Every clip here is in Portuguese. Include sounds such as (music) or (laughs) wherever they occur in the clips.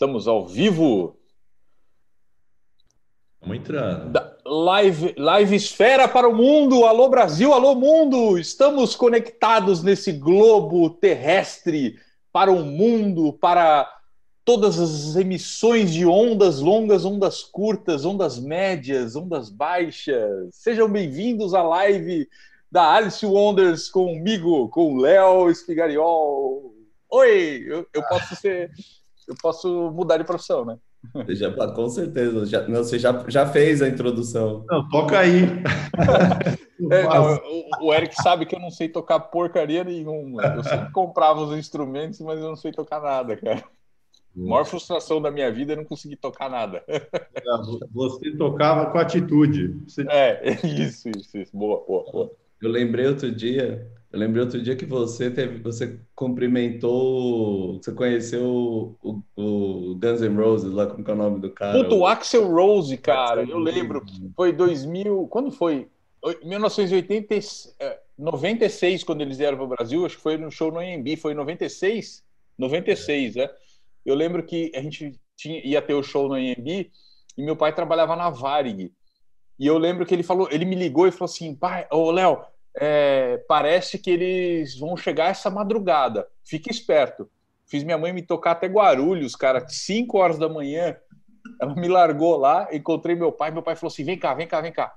Estamos ao vivo. Estamos entrando. Da live, live esfera para o mundo. Alô Brasil, alô mundo. Estamos conectados nesse globo terrestre para o mundo, para todas as emissões de ondas longas, ondas curtas, ondas médias, ondas baixas. Sejam bem-vindos à live da Alice Wonders comigo, com o Léo Espigariol. Oi, eu, eu posso ser, eu posso mudar de profissão, né? Já, com certeza, já, não, você já, já fez a introdução. Não, toca aí. (laughs) É, não, o, o, Eric sabe que eu não sei tocar porcaria nenhuma. Eu sempre comprava os instrumentos, mas eu não sei tocar nada, cara. A maior frustração da minha vida é não conseguir tocar nada. Você tocava com atitude. Você... É, (laughs) isso, isso, isso. Boa, boa, boa. Eu lembrei outro dia, eu lembrei outro dia que você teve, você cumprimentou, você conheceu o, o Guns N' Roses lá, como é o nome do cara? Puto, o Axel Rose, cara, eu lembro. Foi 2000, quando foi? 1980, 96, quando eles vieram para o Brasil, acho que foi no show no AMB, foi em 96? 96, é. Eu lembro que a gente tinha, ia ter o show no AMB e meu pai trabalhava na Varig. E eu lembro que ele falou, ele me ligou e falou assim, pai, ô Léo, é, parece que eles vão chegar essa madrugada, fique esperto. Fiz minha mãe me tocar até Guarulhos, cara, 5 horas da manhã. Ela me largou lá, encontrei meu pai, meu pai falou assim: vem cá, vem cá, vem cá.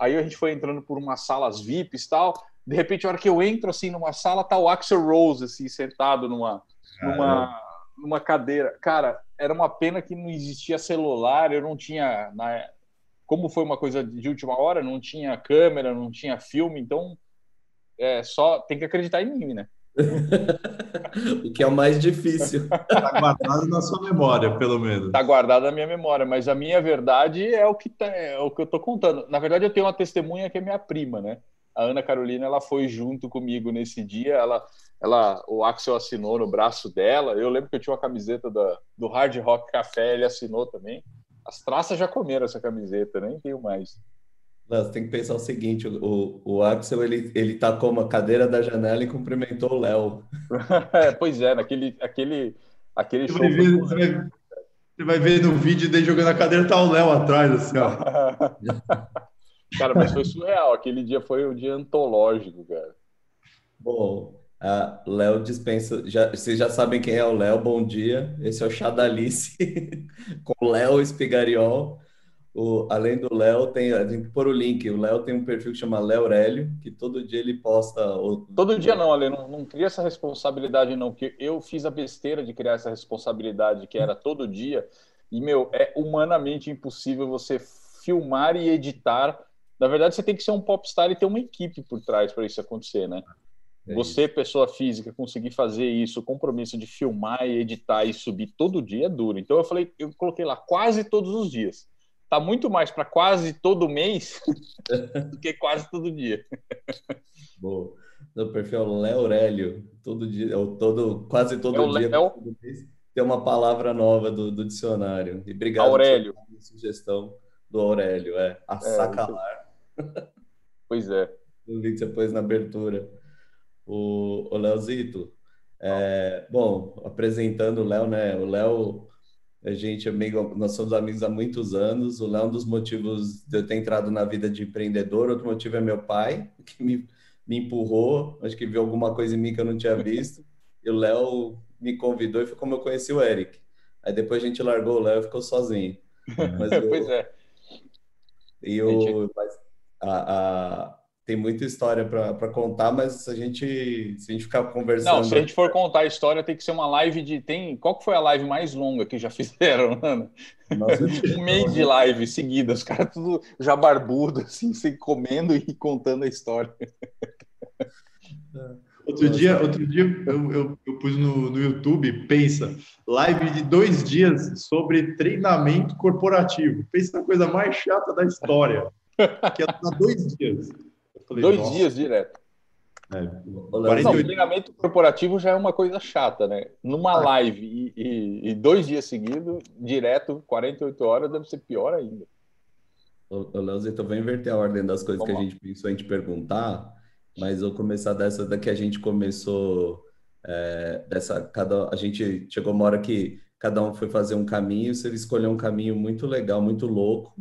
Aí a gente foi entrando por umas salas VIPs e tal. De repente, a hora que eu entro assim numa sala, tá o Axel Rose assim, sentado numa, numa, numa cadeira. Cara, era uma pena que não existia celular, eu não tinha. Na, como foi uma coisa de última hora, não tinha câmera, não tinha filme, então é só tem que acreditar em mim, né? (laughs) o que é o mais difícil. Está guardado na sua memória, pelo menos. Está guardado na minha memória, mas a minha verdade é o que tá, é o que eu estou contando. Na verdade, eu tenho uma testemunha que é minha prima, né? A Ana Carolina, ela foi junto comigo nesse dia. Ela, ela, o Axel assinou no braço dela. Eu lembro que eu tinha uma camiseta da, do Hard Rock Café, ele assinou também. As traças já comeram essa camiseta, nem tenho mais. Não, você tem que pensar o seguinte: o, o Axel ele, ele tacou uma cadeira da janela e cumprimentou o Léo. (laughs) é, pois é, naquele aquele, aquele você show. Vai ver, você, vai, você, vai, ver no vídeo dele jogando a cadeira, tá o Léo atrás, assim, ó. (laughs) cara, mas foi surreal. Aquele dia foi um dia antológico, cara. Bom, a Léo dispensa. Já, vocês já sabem quem é o Léo, bom dia. Esse é o da Alice, (laughs) com Léo Espigariol. O, além do Léo, tem, a gente pôr o link. O Léo tem um perfil que chama Léo Aurélio, que todo dia ele posta. O... Todo dia não, Ale, não, não cria essa responsabilidade, não, porque eu fiz a besteira de criar essa responsabilidade, que era todo dia, e, meu, é humanamente impossível você filmar e editar. Na verdade, você tem que ser um popstar e ter uma equipe por trás para isso acontecer, né? É você, isso. pessoa física, conseguir fazer isso, o compromisso de filmar e editar e subir todo dia é duro. Então eu falei, eu coloquei lá quase todos os dias. Tá muito mais para quase todo mês (laughs) do que quase todo dia. Boa. No perfil Léo Aurélio, todo dia, ou todo, quase todo é dia, todo mês, tem uma palavra nova do, do dicionário. E obrigado Aurélio. pela sugestão do Aurélio, é assacalar. É, pois é. (laughs) O link que você pôs na abertura. O, o Leozito, é, bom, apresentando o Léo, né? O Léo, a gente é amigo, nós somos amigos há muitos anos. O Léo, um dos motivos de eu ter entrado na vida de empreendedor, outro motivo é meu pai, (laughs) que me, me empurrou, acho que viu alguma coisa em mim que eu não tinha visto. E o Léo me convidou e foi como eu conheci o Eric. Aí depois a gente largou o Léo e ficou sozinho. (laughs) Mas eu, pois é. E o, a, a tem muita história para contar, mas a gente, se a gente ficar conversando. Não, se a gente for contar a história, tem que ser uma live de. Tem, qual que foi a live mais longa que já (laughs) fizeram, mano? Nossa, (laughs) um mês de live seguida, os caras tudo já barbudo, assim, (laughs) sem comendo e contando a história. Outro dia, outro dia eu, eu, eu pus no, no YouTube, pensa, live de dois dias sobre treinamento corporativo. Pensa na coisa mais chata da história. Que é dois dias. Falei, Dois nossa. dias direto. É. Não, o treinamento corporativo já é uma coisa chata, né? Numa ah. live e, e, e, dois dias seguidos, direto, 48 horas, deve ser pior ainda. Ô, Leozito, eu vou inverter a ordem das coisas Vamos que a gente pensou em te perguntar, mas eu vou começar dessa da que a gente começou, é, dessa, cada, a gente chegou uma hora que cada um foi fazer um caminho, você escolheu um caminho muito legal, muito louco,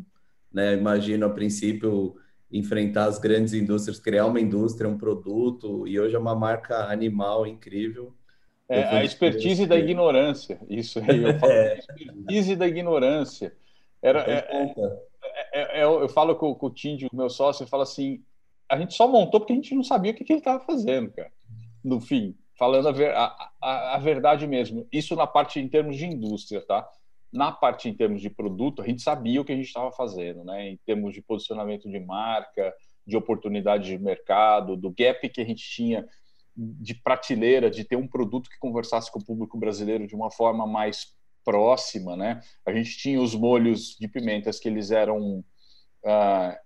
né? Imagino a princípio enfrentar as grandes indústrias, criar uma indústria, um produto, e hoje é uma marca animal incrível. É, a expertise da ignorância, isso aí, eu falo, é. expertise da ignorância. Era, é, é, é, é, eu falo com, com o Tindy, o meu sócio, ele fala assim, a gente só montou porque a gente não sabia o que, que ele estava fazendo, cara, no fim, falando a, ver, a, a, a verdade mesmo. Isso na parte em termos de indústria, tá? Na parte em termos de produto, a gente sabia o que a gente estava fazendo, né? Em termos de posicionamento de marca, de oportunidade de mercado, do gap que a gente tinha de prateleira, de ter um produto que conversasse com o público brasileiro de uma forma mais próxima, né? A gente tinha os molhos de pimentas que eles eram uh,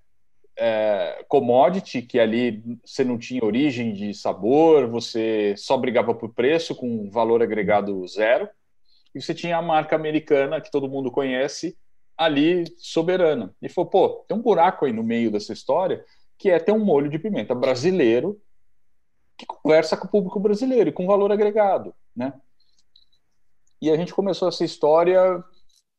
commodity, que ali você não tinha origem de sabor, você só brigava por preço com valor agregado zero e você tinha a marca americana, que todo mundo conhece, ali soberana. E falou, pô, tem um buraco aí no meio dessa história, que é ter um molho de pimenta brasileiro que conversa com o público brasileiro e com valor agregado, né? E a gente começou essa história,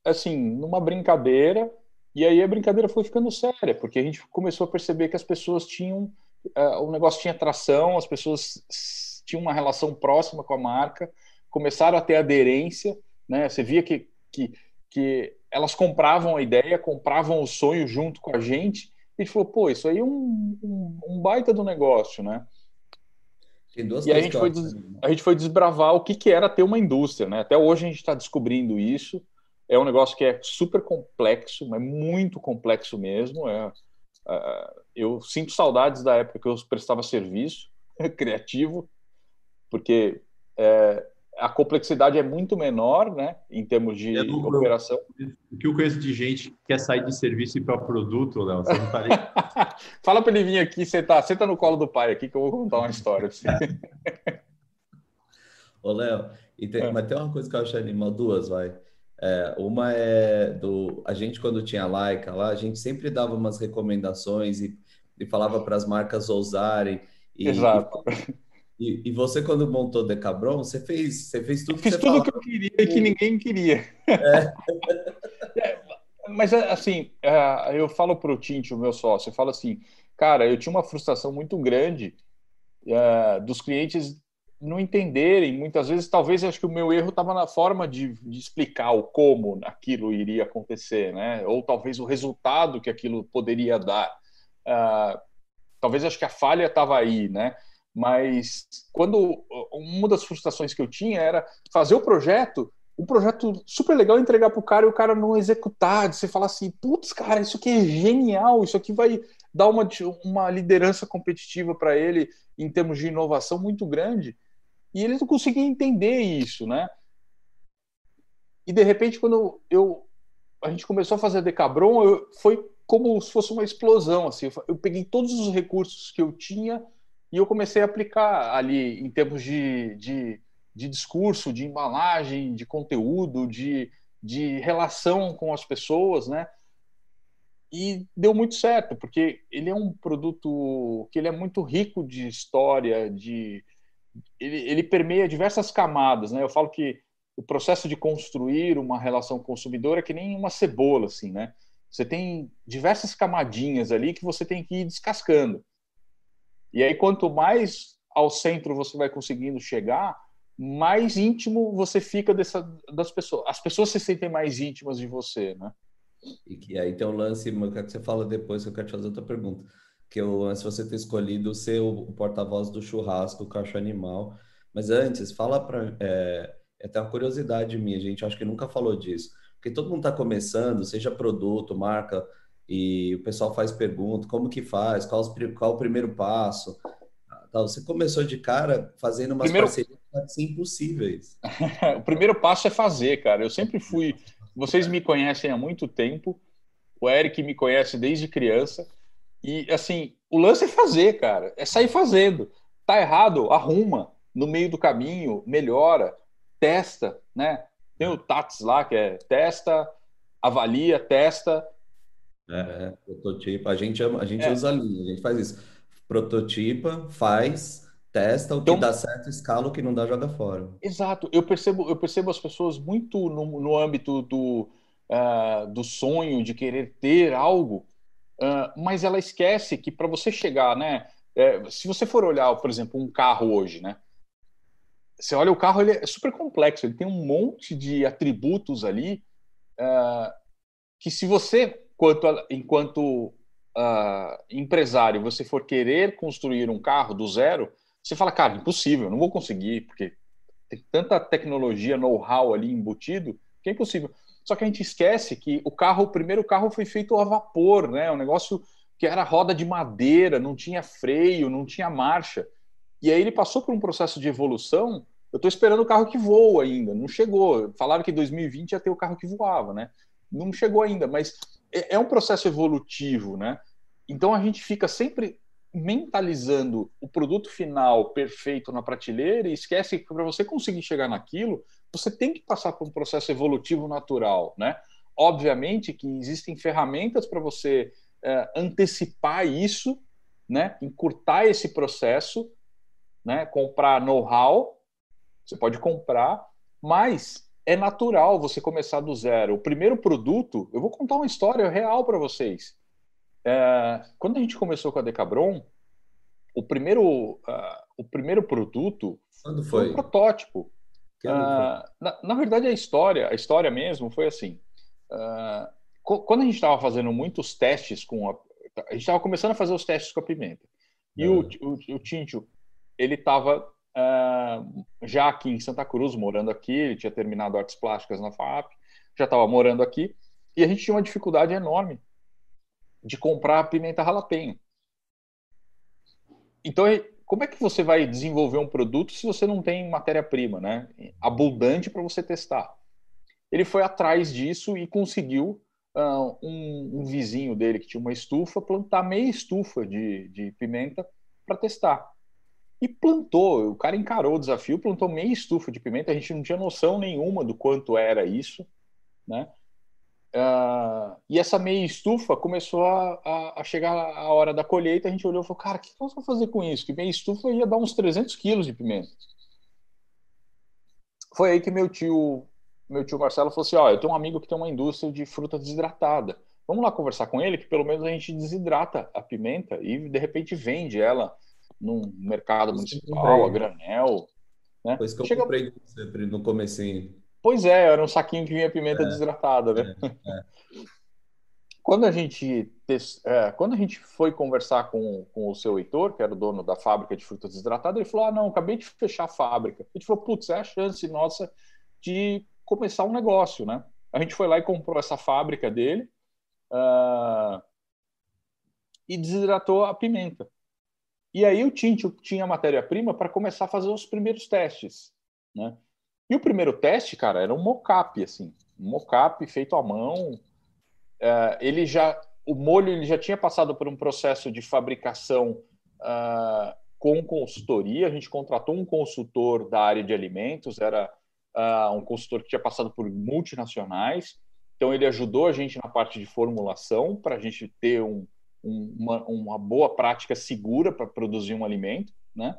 assim, numa brincadeira, e aí a brincadeira foi ficando séria, porque a gente começou a perceber que as pessoas tinham, uh, o negócio tinha atração, as pessoas tinham uma relação próxima com a marca, começaram a ter aderência, né? Você via que, que, que elas compravam a ideia, compravam o sonho junto com a gente, e falou, pô, isso aí é um, um, um baita do negócio, né? e a gente, foi, a gente foi desbravar o que, que era ter uma indústria, né? Até hoje a gente está descobrindo isso. É um negócio que é super complexo, mas muito complexo mesmo. É, uh, eu sinto saudades da época que eu prestava serviço (laughs) criativo, porque é, a complexidade é muito menor, né, em termos de é operação. O que eu conheço de gente que quer sair de serviço e para produto, Léo, você não tá (laughs) Fala para ele vir aqui, senta, senta no colo do pai aqui que eu vou contar uma história para você. (laughs) Ô, Léo, tem, é. mas tem uma coisa que eu acho animal, duas, vai. É, uma é do. A gente, quando tinha Laika lá, a gente sempre dava umas recomendações e, e falava para as marcas ousarem. E, Exato. E, e, e, você, quando montou Decabron, você fez, você fez tudo que Fiz tudo que eu queria e que ninguém queria. É. (laughs) é, mas, assim, é, eu falo para o Tinte, o meu sócio, eu falo assim, cara, eu tinha uma frustração muito grande uh, dos clientes não entenderem, muitas vezes, talvez, acho que o meu erro estava na forma de, de, explicar o como aquilo iria acontecer, né? Ou talvez o resultado que aquilo poderia dar. Uh, talvez acho que a falha estava aí, né? Mas quando uma das frustrações que eu tinha era fazer o projeto, um projeto super legal, entregar para o cara e o cara não executar, de você falar assim, putz, cara, isso aqui é genial, isso aqui vai dar uma, uma liderança competitiva para ele em termos de inovação muito grande. E ele não conseguia entender isso, né? E de repente, quando eu a gente começou a fazer Decabron, eu, foi como se fosse uma explosão. Assim, eu peguei todos os recursos que eu tinha e eu comecei a aplicar ali em termos de, de, de discurso, de embalagem, de conteúdo, de, de relação com as pessoas, né? E deu muito certo, porque ele é um produto que ele é muito rico de história, de ele, ele permeia diversas camadas, né? Eu falo que o processo de construir uma relação consumidora é que nem uma cebola, assim, né? Você tem diversas camadinhas ali que você tem que ir descascando. E aí, quanto mais ao centro você vai conseguindo chegar, mais íntimo você fica dessa, das pessoas. As pessoas se sentem mais íntimas de você, né? E que aí tem um lance que você fala depois, que eu quero te fazer outra pergunta. Que o lance você ter escolhido ser o porta-voz do churrasco, o cacho animal. Mas antes, fala para. É, é até uma curiosidade minha, gente acho que nunca falou disso. Porque todo mundo está começando, seja produto, marca, e o pessoal faz pergunta, como que faz, qual, qual o primeiro passo. Você começou de cara fazendo umas primeiro... parcerias impossíveis. (laughs) o primeiro passo é fazer, cara. Eu sempre fui. Vocês me conhecem há muito tempo. O Eric me conhece desde criança. E assim, o lance é fazer, cara. É sair fazendo. Tá errado, arruma. No meio do caminho, melhora, testa, né? Tem o TATS lá, que é testa, avalia, testa, é, prototipa. A gente, a gente é. usa linha, a gente faz isso. Prototipa, faz, Testa o então, que dá certo, escala o que não dá, joga fora. Exato. Eu percebo, eu percebo as pessoas muito no, no âmbito do, uh, do sonho de querer ter algo, uh, mas ela esquece que para você chegar, né? É, se você for olhar, por exemplo, um carro hoje, né? Você olha o carro, ele é super complexo, ele tem um monte de atributos ali uh, que se você, enquanto, enquanto empresário, você for querer construir um carro do zero, você fala, cara, impossível, não vou conseguir, porque tem tanta tecnologia, know-how ali embutido, que é impossível. Só que a gente esquece que o carro, o primeiro carro foi feito a vapor, né? Um negócio que era roda de madeira, não tinha freio, não tinha marcha. E aí ele passou por um processo de evolução. Eu estou esperando o carro que voa ainda, não chegou. Falaram que em 2020 ia ter o carro que voava, né? Não chegou ainda, mas é, é um processo evolutivo, né? Então a gente fica sempre mentalizando o produto final perfeito na prateleira e esquece que para você conseguir chegar naquilo, você tem que passar por um processo evolutivo natural, né? Obviamente que existem ferramentas para você é, antecipar isso, né? Encurtar esse processo, né? Comprar know-how, você pode comprar, mas é natural você começar do zero. O primeiro produto, eu vou contar uma história real para vocês. É, quando a gente começou com a Decabron, o primeiro, uh, o primeiro produto quando foi? foi um protótipo. Uh, na, na, verdade, a história, a história mesmo foi assim. Uh, quando a gente estava fazendo muitos testes com a, a gente estava começando a fazer os testes com a pimenta. E o, o, o ele estava já aqui em Santa Cruz, morando aqui, ele tinha terminado artes plásticas na FAP, já estava morando aqui, e a gente tinha uma dificuldade enorme de comprar pimenta ralapenho. Então, como é que você vai desenvolver um produto se você não tem matéria-prima, né? Abundante para você testar. Ele foi atrás disso e conseguiu uh, um, um, vizinho dele que tinha uma estufa plantar meia estufa de, de pimenta para testar. E plantou, o cara encarou o desafio, plantou meia estufa de pimenta. A gente não tinha noção nenhuma do quanto era isso, né? Uh, e essa meia estufa começou a, a, a, chegar a hora da colheita. A gente olhou e falou: Cara, o que nós vamos fazer com isso? Que meia estufa ia dar uns 300 quilos de pimenta. Foi aí que meu tio, meu tio Marcelo falou assim: Ó, eu tenho um amigo que tem uma indústria de fruta desidratada. Vamos lá conversar com ele, que pelo menos a gente desidrata a pimenta e de repente vende ela num mercado municipal, a granel. Né? Pois que eu Chega... comprei no comecinho. Pois é, era um saquinho que vinha pimenta é, desidratada, né? É, é. (laughs) Quando a gente é, quando a gente foi conversar com, com o seu Heitor, que era o dono da fábrica de frutas desidratadas, ele falou: Ah, não, acabei de fechar a fábrica. A gente falou: Putz, é a chance nossa de começar um negócio, né? A gente foi lá e comprou essa fábrica dele uh, e desidratou a pimenta. E aí o Tintio tinha matéria-prima para começar a fazer os primeiros testes, né? E o primeiro teste, cara, era um mocap, assim, um mocap feito à mão. É, ele já, o molho, ele já tinha passado por um processo de fabricação uh, com consultoria. A gente contratou um consultor da área de alimentos, era uh, um consultor que tinha passado por multinacionais. Então ele ajudou a gente na parte de formulação para a gente ter um, uma, uma boa prática segura para produzir um alimento, né?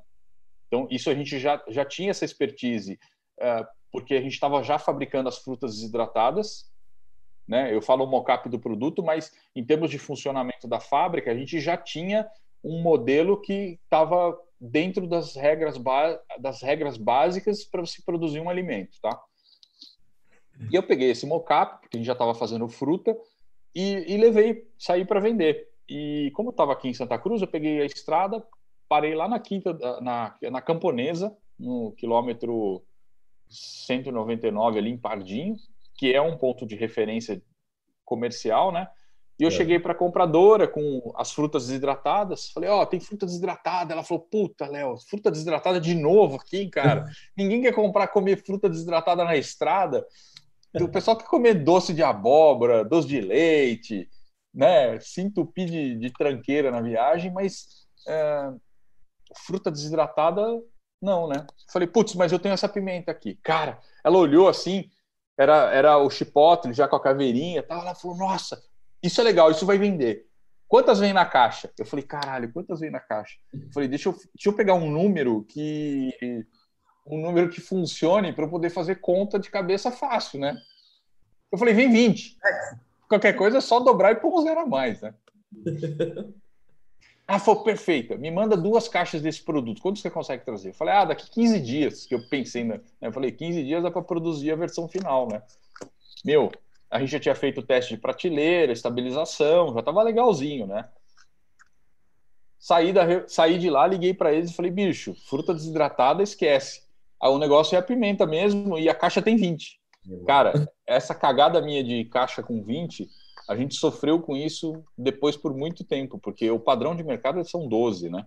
Então isso a gente já, já tinha essa expertise é, porque a gente estava já fabricando as frutas desidratadas, né? Eu falo o mockup do produto, mas em termos de funcionamento da fábrica, a gente já tinha um modelo que estava dentro das regras, das regras básicas para você produzir um alimento, tá? E eu peguei esse mockup, porque a gente já estava fazendo fruta, e, e levei, saí para vender. E como eu estava aqui em Santa Cruz, eu peguei a estrada, parei lá na quinta, na, na Camponesa, no quilômetro 199 ali em Pardinho, que é um ponto de referência comercial, né? E eu é. cheguei para a compradora com as frutas desidratadas. Falei, ó, oh, tem fruta desidratada. Ela falou, puta, Léo, fruta desidratada de novo aqui, cara. (laughs) Ninguém quer comprar, comer fruta desidratada na estrada. O pessoal quer comer doce de abóbora, doce de leite, né? Se entupir de, de tranqueira na viagem, mas é, fruta desidratada não, né? Falei, putz, mas eu tenho essa pimenta aqui. Cara, ela olhou assim, era, era o chipotle já com a caveirinha tal. Ela falou, nossa, isso é legal, isso vai vender. quantas vem na caixa? Eu falei, caralho, quantas vem na caixa? Eu falei, deixa eu, deixa eu pegar um número que um número que funcione para eu poder fazer conta de cabeça fácil, né? Eu falei, vem 20. Qualquer coisa é só dobrar e pôr um zero a mais, né? (laughs) Ah, foi perfeita. Me manda duas caixas desse produto. Quando você consegue trazer? Eu falei, ah, daqui 15 dias. Que eu pensei, né? Eu falei, 15 dias é para produzir a versão final, né? Meu, a gente já tinha feito o teste de prateleira, estabilização, já tava legalzinho, né? Saí, da, saí de lá, liguei para eles e falei, bicho, fruta desidratada, esquece. Aí o negócio é a pimenta mesmo e a caixa tem 20. Cara, essa cagada minha de caixa com 20, a gente sofreu com isso depois por muito tempo, porque o padrão de mercado são 12, né?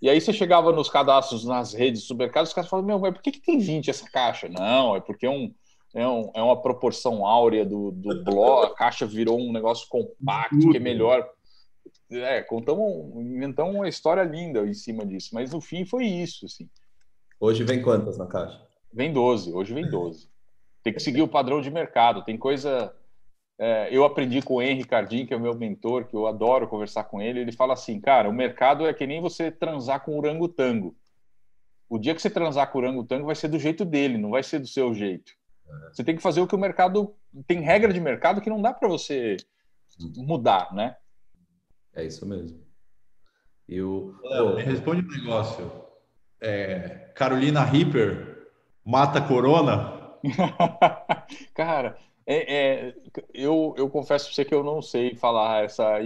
E aí você chegava nos cadastros nas redes de supermercados, os caras falavam, meu, mas por que, que tem 20 essa caixa? Não, é porque é, um, é, um, é uma proporção áurea do, do bloco, a caixa virou um negócio compacto, que é melhor. É, contamos, inventamos uma história linda em cima disso, mas no fim foi isso, assim. Hoje vem quantas na caixa? Vem 12, hoje vem 12. Tem que seguir o padrão de mercado. Tem coisa. É, eu aprendi com o Henry Cardim, que é o meu mentor, que eu adoro conversar com ele. Ele fala assim: cara, o mercado é que nem você transar com o orangotango. O dia que você transar com o orangotango vai ser do jeito dele, não vai ser do seu jeito. É. Você tem que fazer o que o mercado. Tem regra de mercado que não dá para você mudar, né? É isso mesmo. E o... Léo, me responde um negócio é, Carolina Reaper mata Corona? (laughs) Cara, é, é, eu, eu confesso para você que eu não sei falar essa,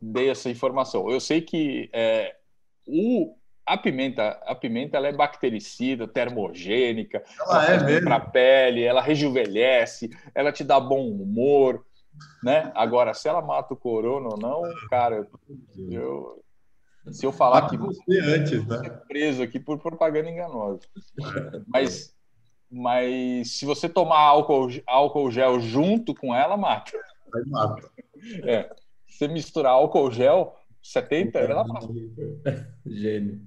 dei essa informação. Eu sei que é, o, a pimenta, a pimenta ela é bactericida, termogênica, ela, ela é para a pele, ela rejuvenesce, ela te dá bom humor, né? Agora, se ela mata o corona ou não, cara, eu, se eu falar que você antes, né? preso aqui por propaganda enganosa. Mas, mas se você tomar álcool, álcool gel junto com ela, mata. Aí mata. É. Se você misturar álcool gel, 70, ela mata. (laughs) Gênio.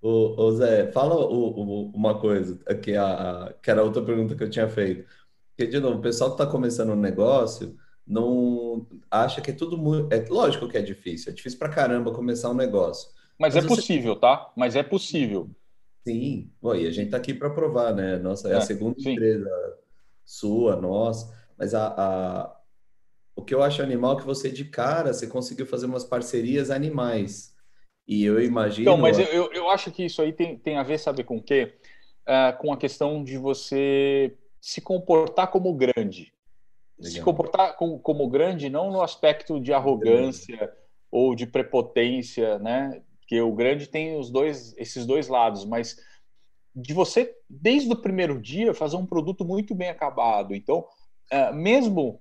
Ô, ô Zé, fala o, o, uma coisa, que, a, a, que era outra pergunta que eu tinha feito. Porque, de novo, o pessoal que está começando um negócio não acha que é tudo muito. É lógico que é difícil, é difícil pra caramba começar um negócio. Mas, Mas é você... possível, tá? Mas é possível. Sim, Bom, e a gente tá aqui para provar, né? Nossa, é, é a segunda sim. empresa sua, nossa. Mas a, a, o que eu acho animal é que você, de cara, você conseguiu fazer umas parcerias animais. E eu imagino. Então, mas eu, eu acho que isso aí tem, tem a ver, sabe com o quê? Uh, com a questão de você se comportar como grande. Legal. se comportar como, como, grande não no aspecto de arrogância ou de prepotência, né? Que o grande tem os dois, esses dois lados, mas de você desde o primeiro dia fazer um produto muito bem acabado. Então, é, mesmo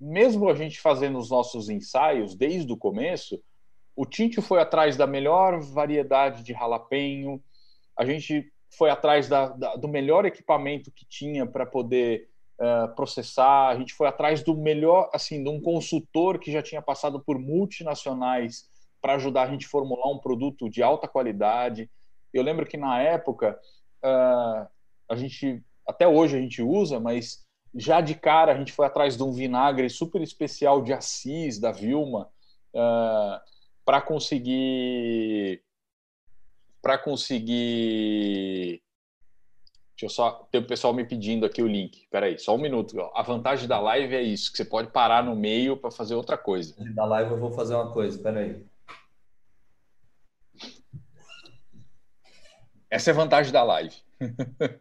mesmo a gente fazendo os nossos ensaios desde o começo, o Tinte foi atrás da melhor variedade de ralapenho, a gente foi atrás da, da, do melhor equipamento que tinha para poder uh, processar. A gente foi atrás do melhor, assim, de um consultor que já tinha passado por multinacionais para ajudar a gente a formular um produto de alta qualidade. Eu lembro que na época uh, a gente, até hoje a gente usa, mas já de cara a gente foi atrás de um vinagre super especial de Assis da Vilma uh, ah, para conseguir para conseguir Deixa eu só. Tem o pessoal me pedindo aqui o link. Peraí, só um minuto. A vantagem da live é isso, que você pode parar no meio para fazer outra coisa. Da live eu vou fazer uma coisa, peraí. Essa é a vantagem da live. (laughs)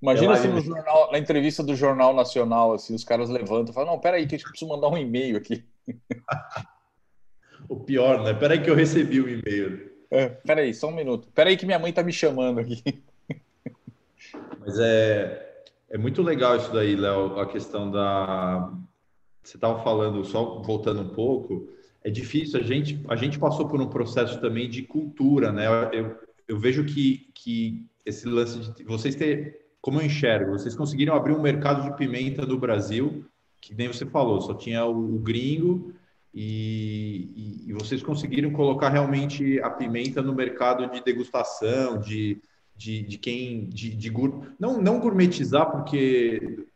Imagina se no jornal, na entrevista do Jornal Nacional, assim, os caras levantam e falam, não, peraí, que a gente precisa mandar um e-mail aqui. (laughs) o pior, né? Peraí que eu recebi o e-mail. É, peraí, só um minuto. Peraí que minha mãe tá me chamando aqui. (laughs) Mas é, é muito legal isso daí, Léo, a questão da. Você estava falando, só voltando um pouco, é difícil, a gente, a gente passou por um processo também de cultura, né? Eu, eu vejo que, que esse lance de vocês ter, como eu enxergo, vocês conseguiram abrir um mercado de pimenta no Brasil, que nem você falou, só tinha o, o gringo, e, e, e, vocês conseguiram colocar realmente a pimenta no mercado de degustação, de, de, de quem. De, de, não, não gourmetizar, porque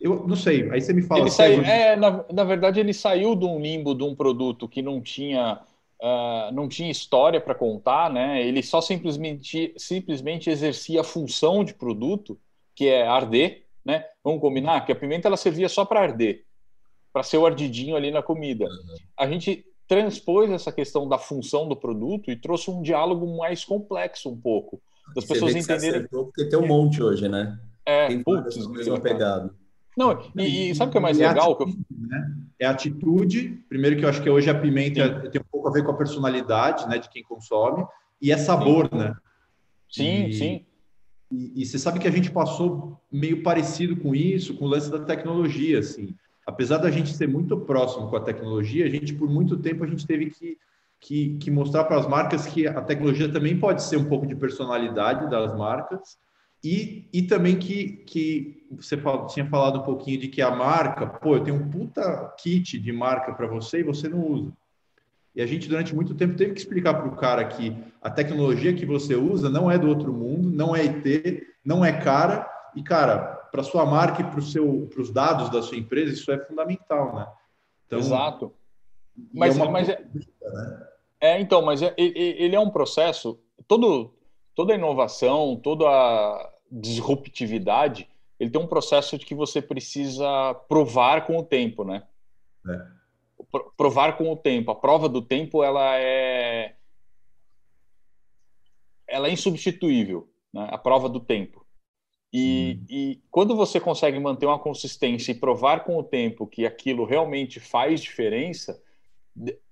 Eu não sei, aí você me fala. Ele saiu, é, na, na verdade, ele saiu de um limbo de um produto que não tinha, uh, não tinha história para contar, né? Ele só simplesmente, simplesmente exercia a função de produto, que é arder, né? Vamos combinar que a pimenta ela servia só para arder, para ser o ardidinho ali na comida. Uhum. A gente transpôs essa questão da função do produto e trouxe um diálogo mais complexo um pouco, das Você pessoas entenderem. Porque tem um monte hoje, né? É, tem putz, mesma pegada. Não, e, e, sabe o que é mais é legal? Atitude, né? É atitude. Primeiro que eu acho que hoje a pimenta Sim. tem um pouco a ver com a personalidade, né, de quem consome, e é sabor, sim. né? Sim, e, sim. E, e, você sabe que a gente passou meio parecido com isso, com o lance da tecnologia, assim. Apesar da gente ser muito próximo com a tecnologia, a gente por muito tempo a gente teve que que, que mostrar para as marcas que a tecnologia também pode ser um pouco de personalidade das marcas e, e também que, que você tinha falado um pouquinho de que a marca, pô, eu tenho um puta kit de marca para você e você não usa. E a gente, durante muito tempo, teve que explicar para o cara que a tecnologia que você usa não é do outro mundo, não é IT, não é cara. E, cara, para sua marca e para os dados da sua empresa, isso é fundamental, né? Então, Exato. Mas, é, mas é, né? é, então, mas é, ele é um processo. Todo, toda inovação, toda disruptividade, ele tem um processo de que você precisa provar com o tempo, né? É. Provar com o tempo. A prova do tempo, ela é ela é insubstituível, né? A prova do tempo. E, hum. e, quando você consegue manter uma consistência e provar com o tempo que aquilo realmente faz diferença,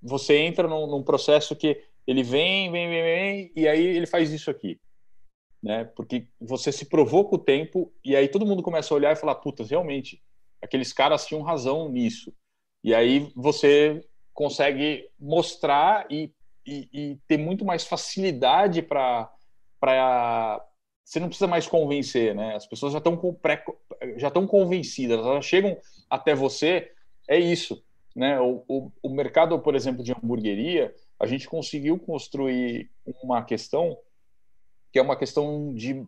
você entra num, num processo que ele vem, vem, vem, vem, e aí ele faz isso aqui né? Porque você se provou com o tempo e aí todo mundo começa a olhar e falar, puta, realmente, aqueles caras tinham razão nisso. E aí você consegue mostrar e, e, e ter muito mais facilidade para para você não precisa mais convencer, né? As pessoas já estão pré, já estão convencidas, elas chegam até você, é isso, né? O, o, o mercado, por exemplo, de hamburgueria, a gente conseguiu construir uma questão que é uma questão de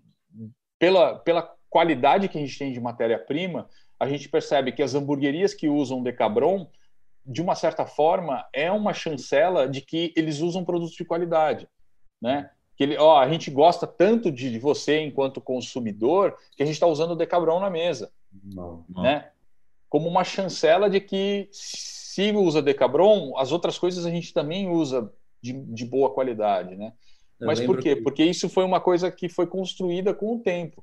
pela, pela qualidade que a gente tem de matéria-prima, a gente percebe que as hamburguerias que usam Decabron, de uma certa forma, é uma chancela de que eles usam produtos de qualidade, né? Que ele, ó, a gente gosta tanto de você enquanto consumidor que a gente está usando o Decabron na mesa, não, não. né? Como uma chancela de que se usa Decabron, as outras coisas a gente também usa de, de boa qualidade, né? Eu Mas por quê? Que... Porque isso foi uma coisa que foi construída com o tempo.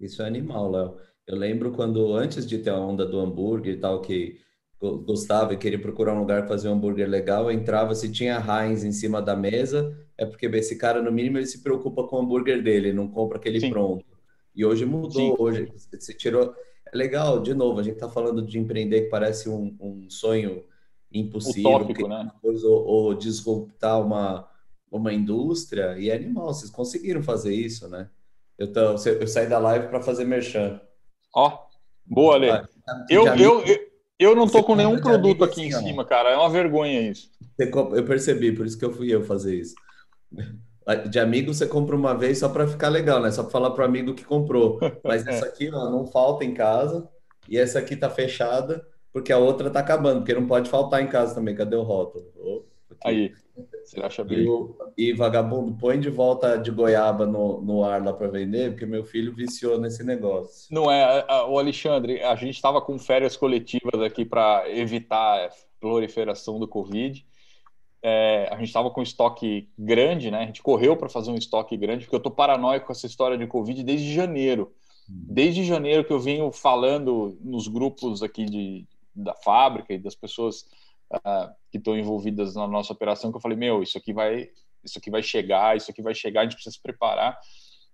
Isso é animal, Léo. Eu lembro quando, antes de ter a onda do hambúrguer e tal, que gostava e queria procurar um lugar para fazer um hambúrguer legal, entrava, se tinha Heinz em cima da mesa, é porque esse cara, no mínimo, ele se preocupa com o hambúrguer dele, não compra aquele Sim. pronto. E hoje mudou, Sim. hoje você tirou... É legal, de novo, a gente está falando de empreender que parece um, um sonho impossível, Utópico, né? ou, ou disruptar uma uma indústria e é animal. Vocês conseguiram fazer isso, né? Eu, tô, eu saí da live para fazer merchan. Ó, oh, boa, Lê. Ah, eu, eu, eu, eu não tô com nenhum produto aqui assim, em cima, cara. É uma vergonha isso. Eu percebi, por isso que eu fui eu fazer isso. De amigo você compra uma vez só para ficar legal, né? Só para falar pro amigo que comprou. (laughs) Mas é. essa aqui, ó, não falta em casa. E essa aqui tá fechada porque a outra tá acabando, porque não pode faltar em casa também. Cadê o rótulo? Aí. Você acha bem? E, o, e vagabundo, põe de volta de goiaba no, no ar lá para vender, porque meu filho viciou nesse negócio. Não é, o Alexandre, a gente estava com férias coletivas aqui para evitar a proliferação do Covid. É, a gente estava com estoque grande, né? A gente correu para fazer um estoque grande, porque eu tô paranoico com essa história de Covid desde janeiro. Hum. Desde janeiro que eu venho falando nos grupos aqui de, da fábrica e das pessoas uh, que estão envolvidas na nossa operação que eu falei meu isso aqui vai isso aqui vai chegar isso aqui vai chegar a gente precisa se preparar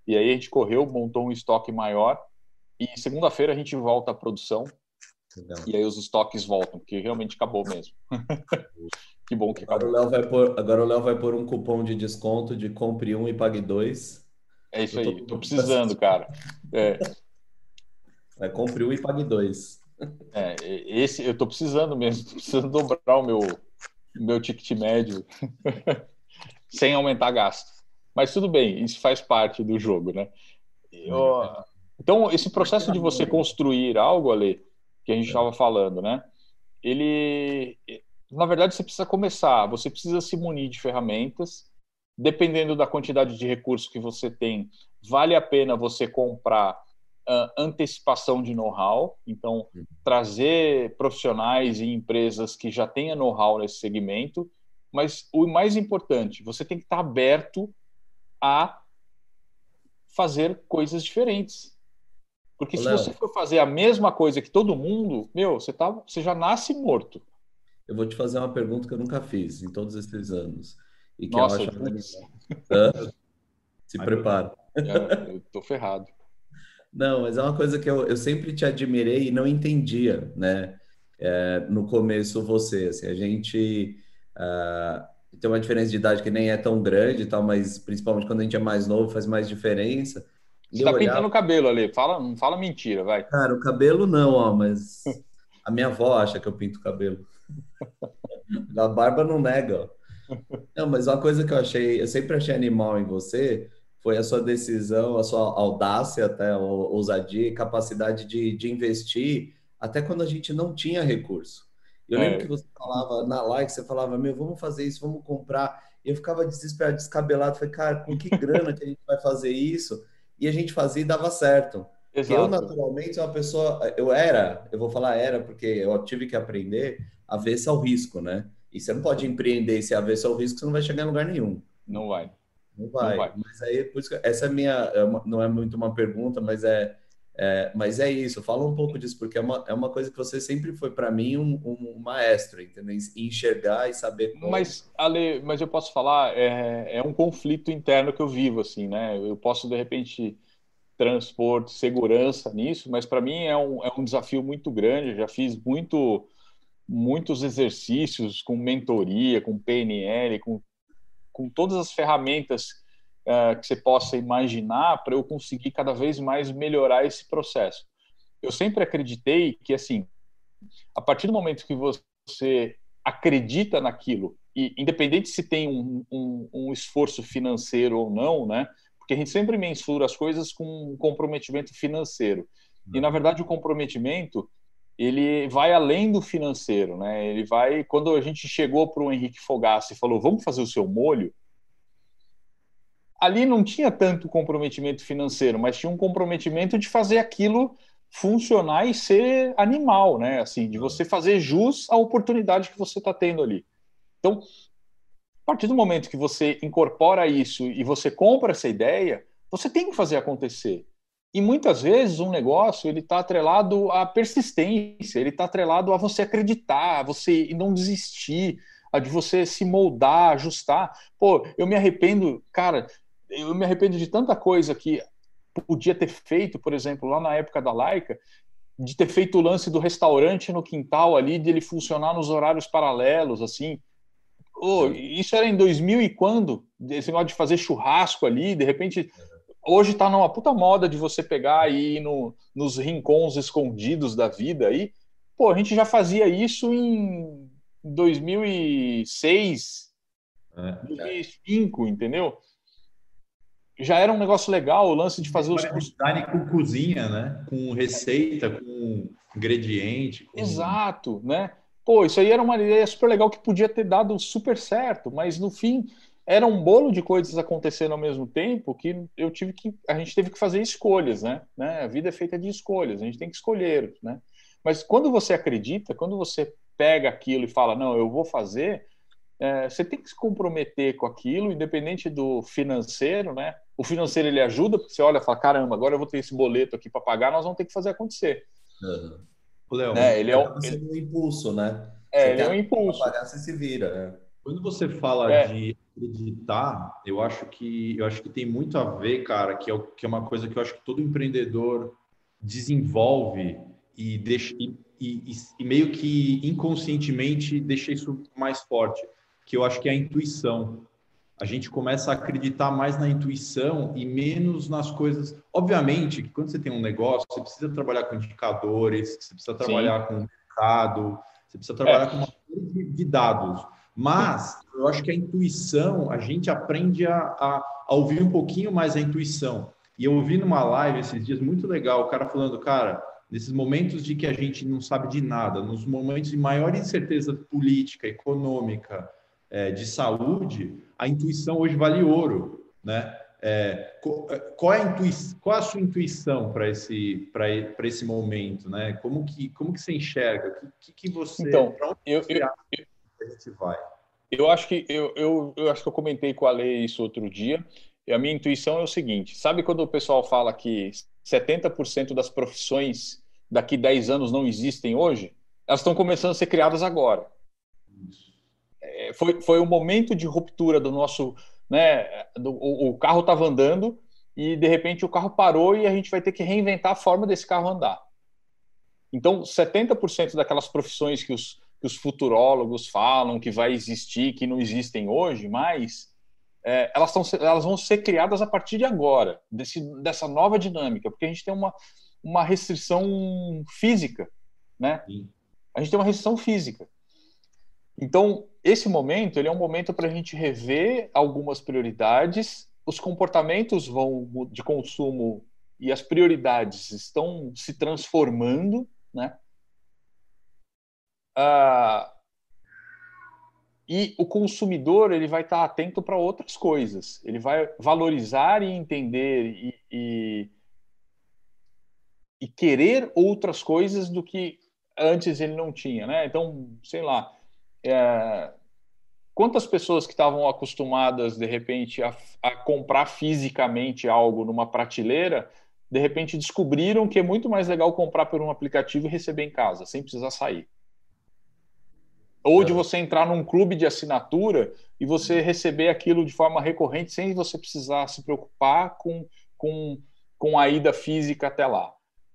e aí a gente correu montou um estoque maior e segunda-feira a gente volta à produção Legal. e aí os estoques voltam porque realmente acabou mesmo que bom que agora o Léo vai pôr agora o Léo vai pôr um cupom de desconto de compre um e pague dois é isso aí tô precisando cara é. Vai, compre um e pague dois é, esse eu estou precisando mesmo, (laughs) tô precisando dobrar o meu, meu ticket médio (laughs) sem aumentar gasto. Mas tudo bem, isso faz parte do jogo, né? Eu, então, esse processo de você construir algo, Ale, que a gente estava é. falando, né? Ele, na verdade, você precisa começar, você precisa se munir de ferramentas, dependendo da quantidade de recursos que você tem, vale a pena você comprar uh, antecipação de know-how, então uhum. trazer profissionais e empresas que já tenham know-how nesse segmento, mas o mais importante, você tem que estar aberto a fazer coisas diferentes. Porque se você for fazer a mesma coisa que todo mundo, meu, você, tá, você já nasce morto. Eu vou te fazer uma pergunta que eu nunca fiz em todos esses anos. E que Nossa, eu acho (laughs) Se prepara. Eu tô ferrado. Não, mas é uma coisa que eu, eu sempre te admirei e não entendia, né? É, no começo você, assim, a gente uh, tem uma diferença de idade que nem é tão grande e tal, mas principalmente quando a gente é mais novo faz mais diferença. Você tá olhava... pintando o cabelo ali, fala, não fala mentira, vai. Cara, o cabelo não, ó, mas a minha avó acha que eu pinto o cabelo. (laughs) A barba não nega. Não, mas uma coisa que eu achei, eu sempre achei animal em você foi a sua decisão, a sua audácia, até ousadia e capacidade de, de investir, até quando a gente não tinha recurso. Eu é. lembro que você falava na live, você falava, meu, vamos fazer isso, vamos comprar. E eu ficava desesperado, descabelado. Falei, cara, com que grana que a gente vai fazer isso? E a gente fazia e dava certo. Exato. Eu, naturalmente, sou uma pessoa. Eu era, eu vou falar era, porque eu tive que aprender a ver se ao risco, né? E você não pode empreender se avesso ao risco, você não vai chegar em lugar nenhum. Não vai. Não vai. Não vai. Mas aí, por isso que, essa é minha, é não é muito uma pergunta, mas é, é, mas é isso. Fala um pouco disso, porque é uma, é uma coisa que você sempre foi para mim um, um, maestro, entendeu? Enxergar e saber como. Mas, Ale, mas eu posso falar, é, é um conflito interno que eu vivo, assim, né? Eu posso, de repente, transpor segurança nisso, mas para mim é um, é um desafio muito grande. Eu já fiz muito muitos exercícios com mentoria, com PNL, com com todas as ferramentas uh, que você possa imaginar para eu conseguir cada vez mais melhorar esse processo. Eu sempre acreditei que, assim, a partir do momento que você acredita naquilo, e independente se tem um, um, um esforço financeiro ou não, né? A gente sempre mensura as coisas com um comprometimento financeiro. E, na verdade, o comprometimento ele vai além do financeiro, né? Ele vai quando a gente chegou para o Henrique Fogassi e falou vamos fazer o seu molho, ali não tinha tanto comprometimento financeiro, mas tinha um comprometimento de fazer aquilo funcionar e ser animal, né? Assim, de você fazer jus à oportunidade que você está tendo ali. Então, a partir do momento que você incorpora isso e você compra essa ideia, você tem que fazer acontecer. E muitas vezes um negócio ele está atrelado à persistência, ele está atrelado a você acreditar, a você não desistir, a de você se moldar, ajustar. Pô, eu me arrependo, cara, eu me arrependo de tanta coisa que podia ter feito, por exemplo, lá na época da Laica, de ter feito o lance do restaurante no quintal ali, de ele funcionar nos horários paralelos, assim. Oh, isso era em 2000 e quando? Esse negócio de fazer churrasco ali, de repente hoje está numa puta moda de você pegar e ir no, nos rincões escondidos da vida aí. Pô, a gente já fazia isso em 2006, é, 2005, é. entendeu? Já era um negócio legal o lance de fazer os cursos. com cozinha, né? Com receita, com ingrediente. Com... Exato, né? Pô, isso aí era uma ideia super legal que podia ter dado super certo, mas no fim era um bolo de coisas acontecendo ao mesmo tempo que eu tive que a gente teve que fazer escolhas, né? né? A vida é feita de escolhas, a gente tem que escolher, né? Mas quando você acredita, quando você pega aquilo e fala não, eu vou fazer, é, você tem que se comprometer com aquilo, independente do financeiro, né? O financeiro ele ajuda porque você olha e fala caramba, agora eu vou ter esse boleto aqui para pagar, nós vamos ter que fazer acontecer. Uhum. O Léo, né? ele é um, ele... um impulso, né? É, você ele é um impulso. Você se vira, né? Quando você fala é. de acreditar, eu acho que eu acho que tem muito a ver, cara, que é, que é uma coisa que eu acho que todo empreendedor desenvolve e deixa e, e, e meio que inconscientemente deixa isso mais forte, que eu acho que é a intuição. A gente começa a acreditar mais na intuição e menos nas coisas. Obviamente que quando você tem um negócio, você precisa trabalhar com indicadores, você precisa trabalhar Sim. com mercado, você precisa trabalhar é. com uma série de dados. Mas eu acho que a intuição, a gente aprende a, a, a, ouvir um pouquinho mais a intuição. E eu ouvi numa live esses dias muito legal, o cara falando, cara, nesses momentos de que a gente não sabe de nada, nos momentos de maior incerteza política, econômica, é, de saúde, a intuição hoje vale ouro, né? É, qual, é a intuição, qual a sua intuição para esse, para esse momento, né? Como que, como que você enxerga? O que, que, você, então, eu, eu, a gente vai? Eu acho que eu, eu, eu acho que eu comentei com a Lei isso outro dia. E a minha intuição é o seguinte: sabe quando o pessoal fala que 70% das profissões daqui 10 anos não existem hoje? Elas estão começando a ser criadas agora. É, foi, foi um momento de ruptura do nosso. Né, do, o, o carro estava andando e de repente o carro parou e a gente vai ter que reinventar a forma desse carro andar. Então, 70% daquelas profissões que os, que os futurólogos falam que vai existir, que não existem hoje mais, é, elas, tão, elas vão ser criadas a partir de agora, desse, dessa nova dinâmica, porque a gente tem uma, uma restrição física, né? Sim. A gente tem uma restrição física. Então, esse momento, ele é um momento para a gente rever algumas prioridades, os comportamentos vão de consumo e as prioridades estão se transformando, né? Ah, e o consumidor ele vai estar atento para outras coisas. Ele vai valorizar e entender e, e, e, querer outras coisas do que antes ele não tinha, né? Então, sei lá, é, quantas pessoas que estavam acostumadas de repente a, a comprar fisicamente algo numa prateleira, de repente descobriram que é muito mais legal comprar por um aplicativo e receber em casa, sem precisar sair. Ou de é. você entrar num clube de assinatura e você receber aquilo de forma recorrente sem você precisar se preocupar com, com, com a ida física até lá.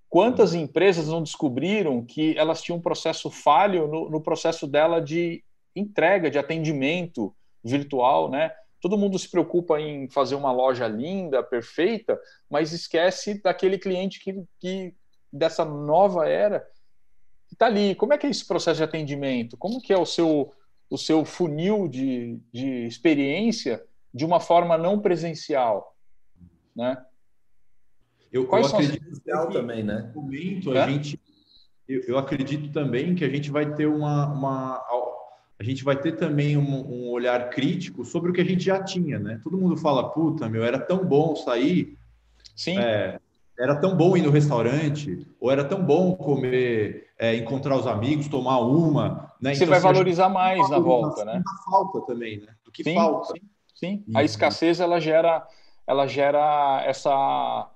Quantas empresas não descobriram que elas tinham um processo falho no, no processo dela de entrega, de atendimento virtual, né? Todo mundo se preocupa em fazer uma loja linda, perfeita, mas esquece daquele cliente que, que dessa nova era está ali. Como é que é esse processo de atendimento? Como que é o seu, o seu funil de, de experiência de uma forma não presencial? Né? Eu, eu acredito as... também, né? Momento, é? a gente, eu, eu, acredito também que a gente vai ter uma, uma a gente vai ter também um, um, olhar crítico sobre o que a gente já tinha, né? Todo mundo fala, puta, meu, era tão bom sair. Sim. É, era tão bom ir no restaurante, ou era tão bom comer, é, encontrar os amigos, tomar uma. Né? Você então, vai valorizar mais na volta, né? falta também, né? Do que sim, falta. Sim, sim. Uhum. A escassez ela gera, ela gera essa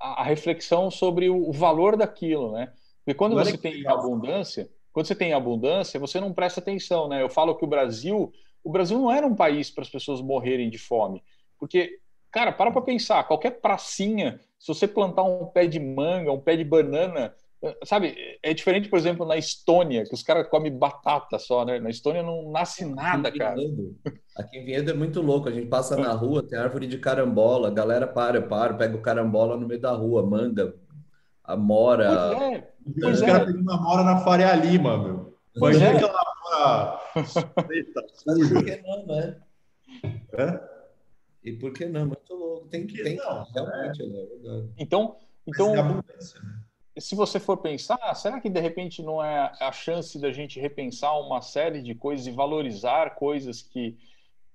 a, a reflexão sobre o, o, valor daquilo, né? Porque quando você tem abundância, quando você tem abundância, você não presta atenção, né? Eu falo que o Brasil, o Brasil não era um país para as pessoas morrerem de fome, porque Cara, para para pensar, qualquer pracinha, se você plantar um pé de manga, um pé de banana, sabe, é diferente, por exemplo, na Estônia, que os caras comem batata só, né? Na Estônia não nasce nada, aqui cara. Aqui em Vinhedo é muito louco, a gente passa na rua, tem árvore de carambola, a galera para, para, pega o carambola no meio da rua, manga, amora. Pois é. Pois os é. caras pegando uma mora na Faria Lima, meu. Imagina é. aquela mora preta, (laughs) Por que não, né? É? E por que não? Muito louco. Tem que, tem não, realmente, é. é Então, então é né? Se você for pensar, será que de repente não é a chance da gente repensar uma série de coisas e valorizar coisas que,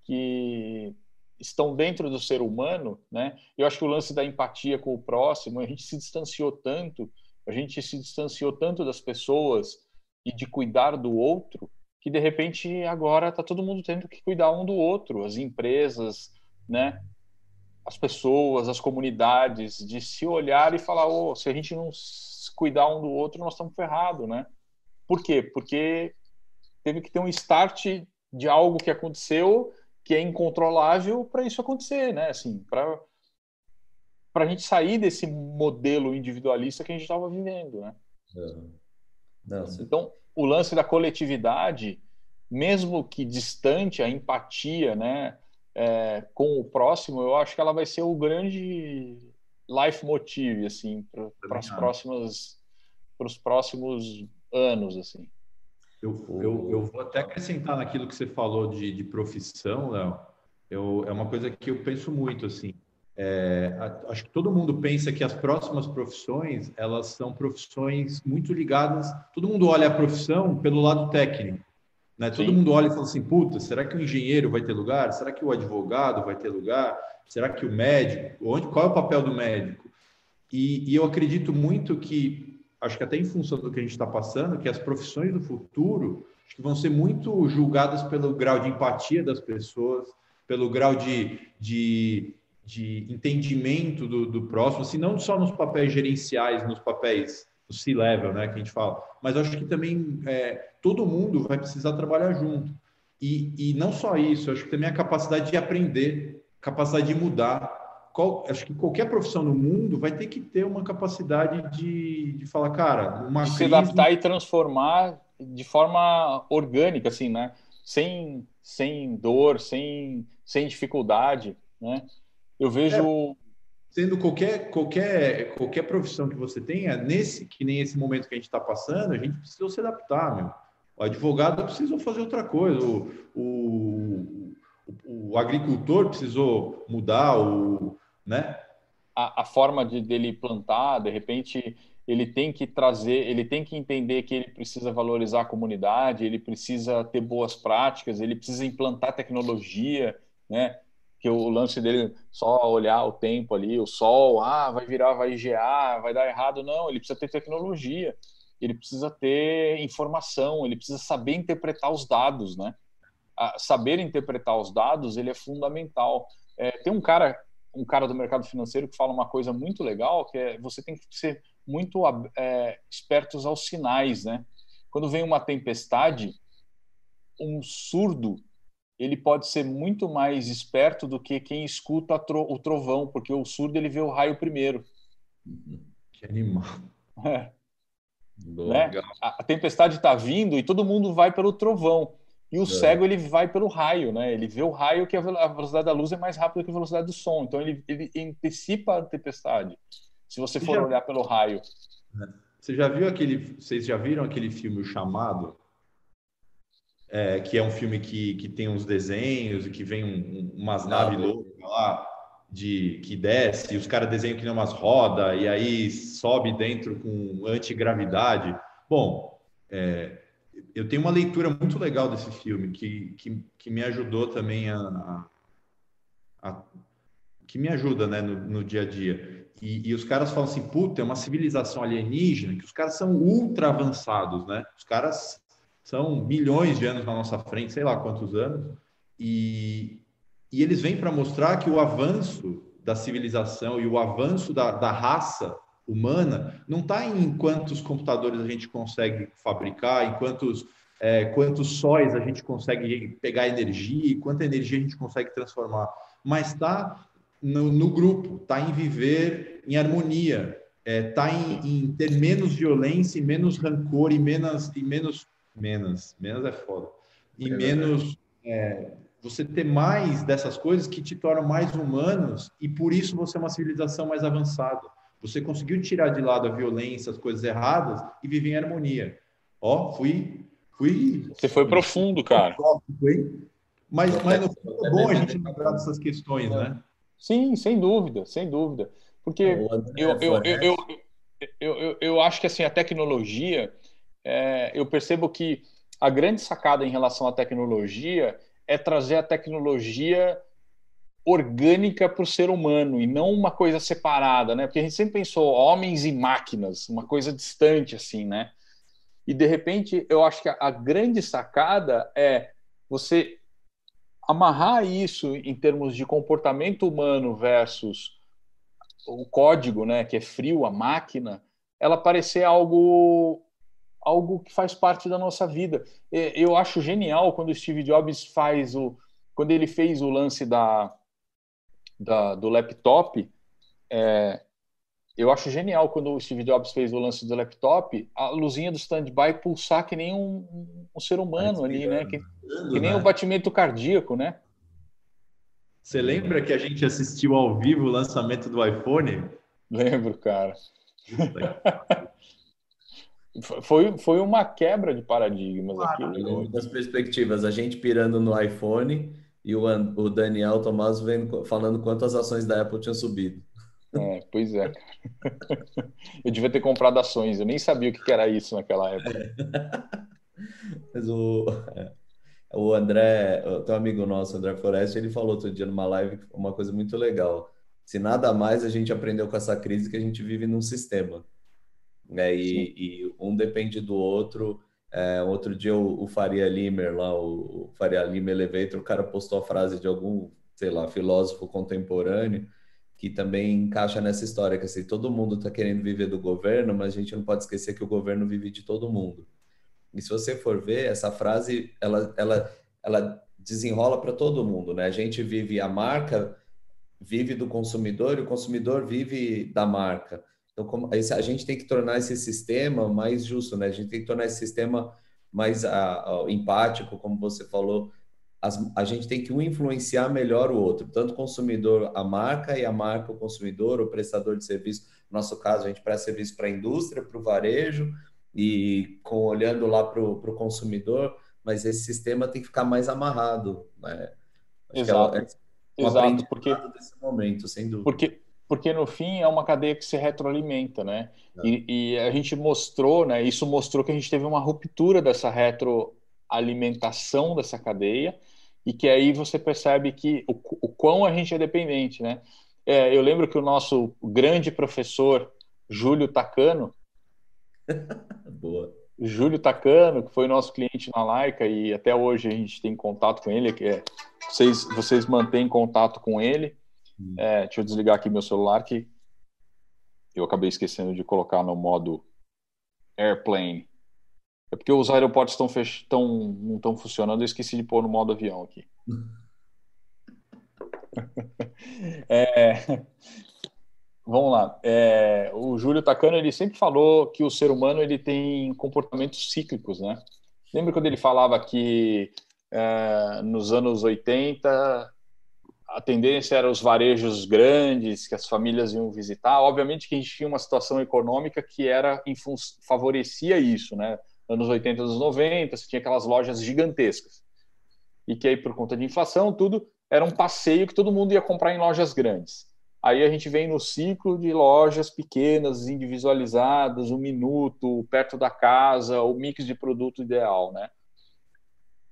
que estão dentro do ser humano, né? Eu acho que o lance da empatia com o próximo, a gente se distanciou tanto, a gente se distanciou tanto das pessoas e de cuidar do outro, que de repente agora está todo mundo tendo que cuidar um do outro, as empresas, né, as pessoas, as comunidades, de se olhar e falar, oh, se a gente não cuidar um do outro, nós estamos ferrados, né? Por quê? Porque teve que ter um start de algo que aconteceu que é incontrolável para isso acontecer, né? Assim, para para a gente sair desse modelo individualista que a gente estava vivendo, né? Não, então, o lance da coletividade, mesmo que distante, a empatia, né? é, com o próximo, eu acho que ela vai ser o grande life motive assim para as próximas para os próximos anos assim. Eu, eu, eu vou até acrescentar naquilo que você falou de, de profissão, Léo. Eu, é uma coisa que eu penso muito assim. é, acho que todo mundo pensa que as próximas profissões elas são profissões muito ligadas. Todo mundo olha a profissão pelo lado técnico, né? Todo mundo olha e fala assim: puta, será que o engenheiro vai ter lugar? Será que o advogado vai ter lugar? Será que o médico? Onde? Qual é o papel do médico? E, e eu acredito muito que, acho que até em função do que a gente está passando, que as profissões do futuro acho que vão ser muito julgadas pelo grau de empatia das pessoas, pelo grau de, de de entendimento do, do próximo, assim, não só nos papéis gerenciais, nos papéis do C-level, né, que a gente fala, mas acho que também é, todo mundo vai precisar trabalhar junto. E, e não só isso, acho que também a capacidade de aprender, capacidade de mudar. Qual, acho que qualquer profissão no mundo vai ter que ter uma capacidade de, de falar, cara, uma de crise... se adaptar e transformar de forma orgânica, assim, né? Sem, sem dor, sem, sem dificuldade, né? Eu vejo. É, sendo qualquer, qualquer, qualquer profissão que você tenha, nesse que nem esse momento que a gente está passando, a gente precisou se adaptar, meu. O advogado precisou fazer outra coisa, o, o, o, o agricultor precisou mudar, o, né? A, a forma de dele plantar, de repente, ele tem que trazer, ele tem que entender que ele precisa valorizar a comunidade, ele precisa ter boas práticas, ele precisa implantar tecnologia, né? que o lance dele só olhar o tempo ali, o sol, ah, vai virar, vai gear, vai dar errado. Não, ele precisa ter tecnologia, ele precisa ter informação, ele precisa saber interpretar os dados, né? A saber interpretar os dados, ele é fundamental. É, tem um cara, um cara do mercado financeiro que fala uma coisa muito legal, que é você tem que ser muito é, espertos aos sinais, né? Quando vem uma tempestade, um surdo ele pode ser muito mais esperto do que quem escuta tro o trovão, porque o surdo ele vê o raio primeiro. Que animal. É. né? A, tempestade está vindo e todo mundo vai pelo trovão. E o é. cego ele vai pelo raio, né? Ele vê o raio que a velocidade da luz é mais rápida que a velocidade do som. Então ele, ele antecipa a tempestade. Se você for já... olhar pelo raio. É. Você já viu aquele? Vocês já viram aquele filme O Chamado? é, que é um filme que, que tem uns desenhos e que vem um, umas naves loucas lá de que desce e os caras desenham que nem umas rodas e aí sobe dentro com antigravidade. Bom, é, eu tenho uma leitura muito legal desse filme que, que, que me ajudou também a, a, a que me ajuda né, no, no dia a dia. E, e, os caras falam assim, puta, é uma civilização alienígena, que os caras são ultra avançados, né? Os caras são milhões de anos na nossa frente, sei lá quantos anos, e, e eles vêm para mostrar que o avanço da civilização e o avanço da, da raça humana não está em quantos computadores a gente consegue fabricar, em quantos, é, quantos sóis a gente consegue pegar energia e quanta energia a gente consegue transformar, mas está no, no, grupo, está em viver em harmonia, está é, tá em, em, ter menos violência e menos rancor e menos, e menos Menos. Menos é foda. E é menos. É, você ter mais dessas coisas que te tornam mais humanos e por isso você é uma civilização mais avançada. Você conseguiu tirar de lado a violência, as coisas erradas e viver em harmonia. Ó, fui. fui você foi profundo, cara. Mas, mas no fundo é bom a gente lembrar dessas questões, né? Sim, sem dúvida, sem dúvida. Porque eu, eu, eu, eu, eu, eu acho que assim, a tecnologia é, eu percebo que a grande sacada em relação à tecnologia é trazer a tecnologia orgânica para o ser humano e não uma coisa separada, né? Porque a gente sempre pensou homens e máquinas, uma coisa distante assim, né? E de repente eu acho que a, a grande sacada é você amarrar isso em termos de comportamento humano versus o código, né, que é frio, a máquina, ela parecer algo algo que faz parte da nossa vida. Eu acho genial quando o Steve Jobs faz o, quando ele fez o lance da, da do laptop. É, eu acho genial quando o Steve Jobs fez o lance do laptop, a luzinha do standby pulsar que nem um, um ser humano ali, né? Que, que nem o né? batimento cardíaco, né? Você lembra que a gente assistiu ao vivo o lançamento do iPhone? Lembro, cara. (laughs) Foi, foi uma quebra de paradigmas aqui. Das perspectivas, a gente pirando no iPhone e o, o Daniel Tomás vendo, falando quantas ações da Apple tinham subido. É, pois é. (laughs) Eu devia ter comprado ações, eu nem sabia o que era isso naquela época. (laughs) Mas o, é, o André, o teu amigo nosso, André Forest, ele falou outro dia numa live uma coisa muito legal. Se nada mais a gente aprendeu com essa crise que a gente vive num sistema. Né? E, e um depende do outro. É, outro dia o, o, Faria Limer, lá, o, o Faria Limer Elevator, o cara postou a frase de algum, sei lá, filósofo contemporâneo que também encaixa nessa história, que assim, todo mundo está querendo viver do governo, mas a gente não pode esquecer que o governo vive de todo mundo. E se você for ver, essa frase, ela, ela, ela desenrola para todo mundo, né? A gente vive, a marca vive do consumidor e o consumidor vive da marca. Então, como, a gente tem que tornar esse sistema mais justo, né? A gente tem que tornar esse sistema mais a, a, empático, como você falou, as, a gente tem que um influenciar melhor o outro, tanto o consumidor, a marca e a marca, o consumidor, o prestador de serviço. No nosso caso, a gente presta serviço para a indústria, para o varejo e com, olhando lá para o consumidor, mas esse sistema tem que ficar mais amarrado. Né? Acho Exato. É um Exato, porque desse momento, sem dúvida. Porque porque no fim é uma cadeia que se retroalimenta, né? É. E, e, a gente mostrou, né? Isso mostrou que a gente teve uma ruptura dessa retroalimentação dessa cadeia e que aí você percebe que o, o quão a gente é dependente, né? É, eu lembro que o nosso grande professor Júlio Tacano, (laughs) Boa. Júlio Tacano, que foi nosso cliente na Laica e até hoje a gente tem contato com ele, que é, vocês, vocês mantêm contato com ele. É, deixa eu desligar aqui meu celular que eu acabei esquecendo de colocar no modo airplane. É porque os aeroportos estão fech... Tão... não estão funcionando, eu esqueci de pôr no modo avião aqui. (laughs) é... Vamos lá. É... O Júlio Tacano ele sempre falou que o ser humano ele tem comportamentos cíclicos, né? Lembra quando ele falava que é, nos anos 80 a tendência era os varejos grandes que as famílias iam visitar. Obviamente que a gente tinha uma situação econômica que era favorecia isso, né? anos 80, anos 90, você tinha aquelas lojas gigantescas. E que aí, por conta de inflação, tudo era um passeio que todo mundo ia comprar em lojas grandes. Aí a gente vem no ciclo de lojas pequenas, individualizadas, um minuto, perto da casa, o mix de produto ideal, né?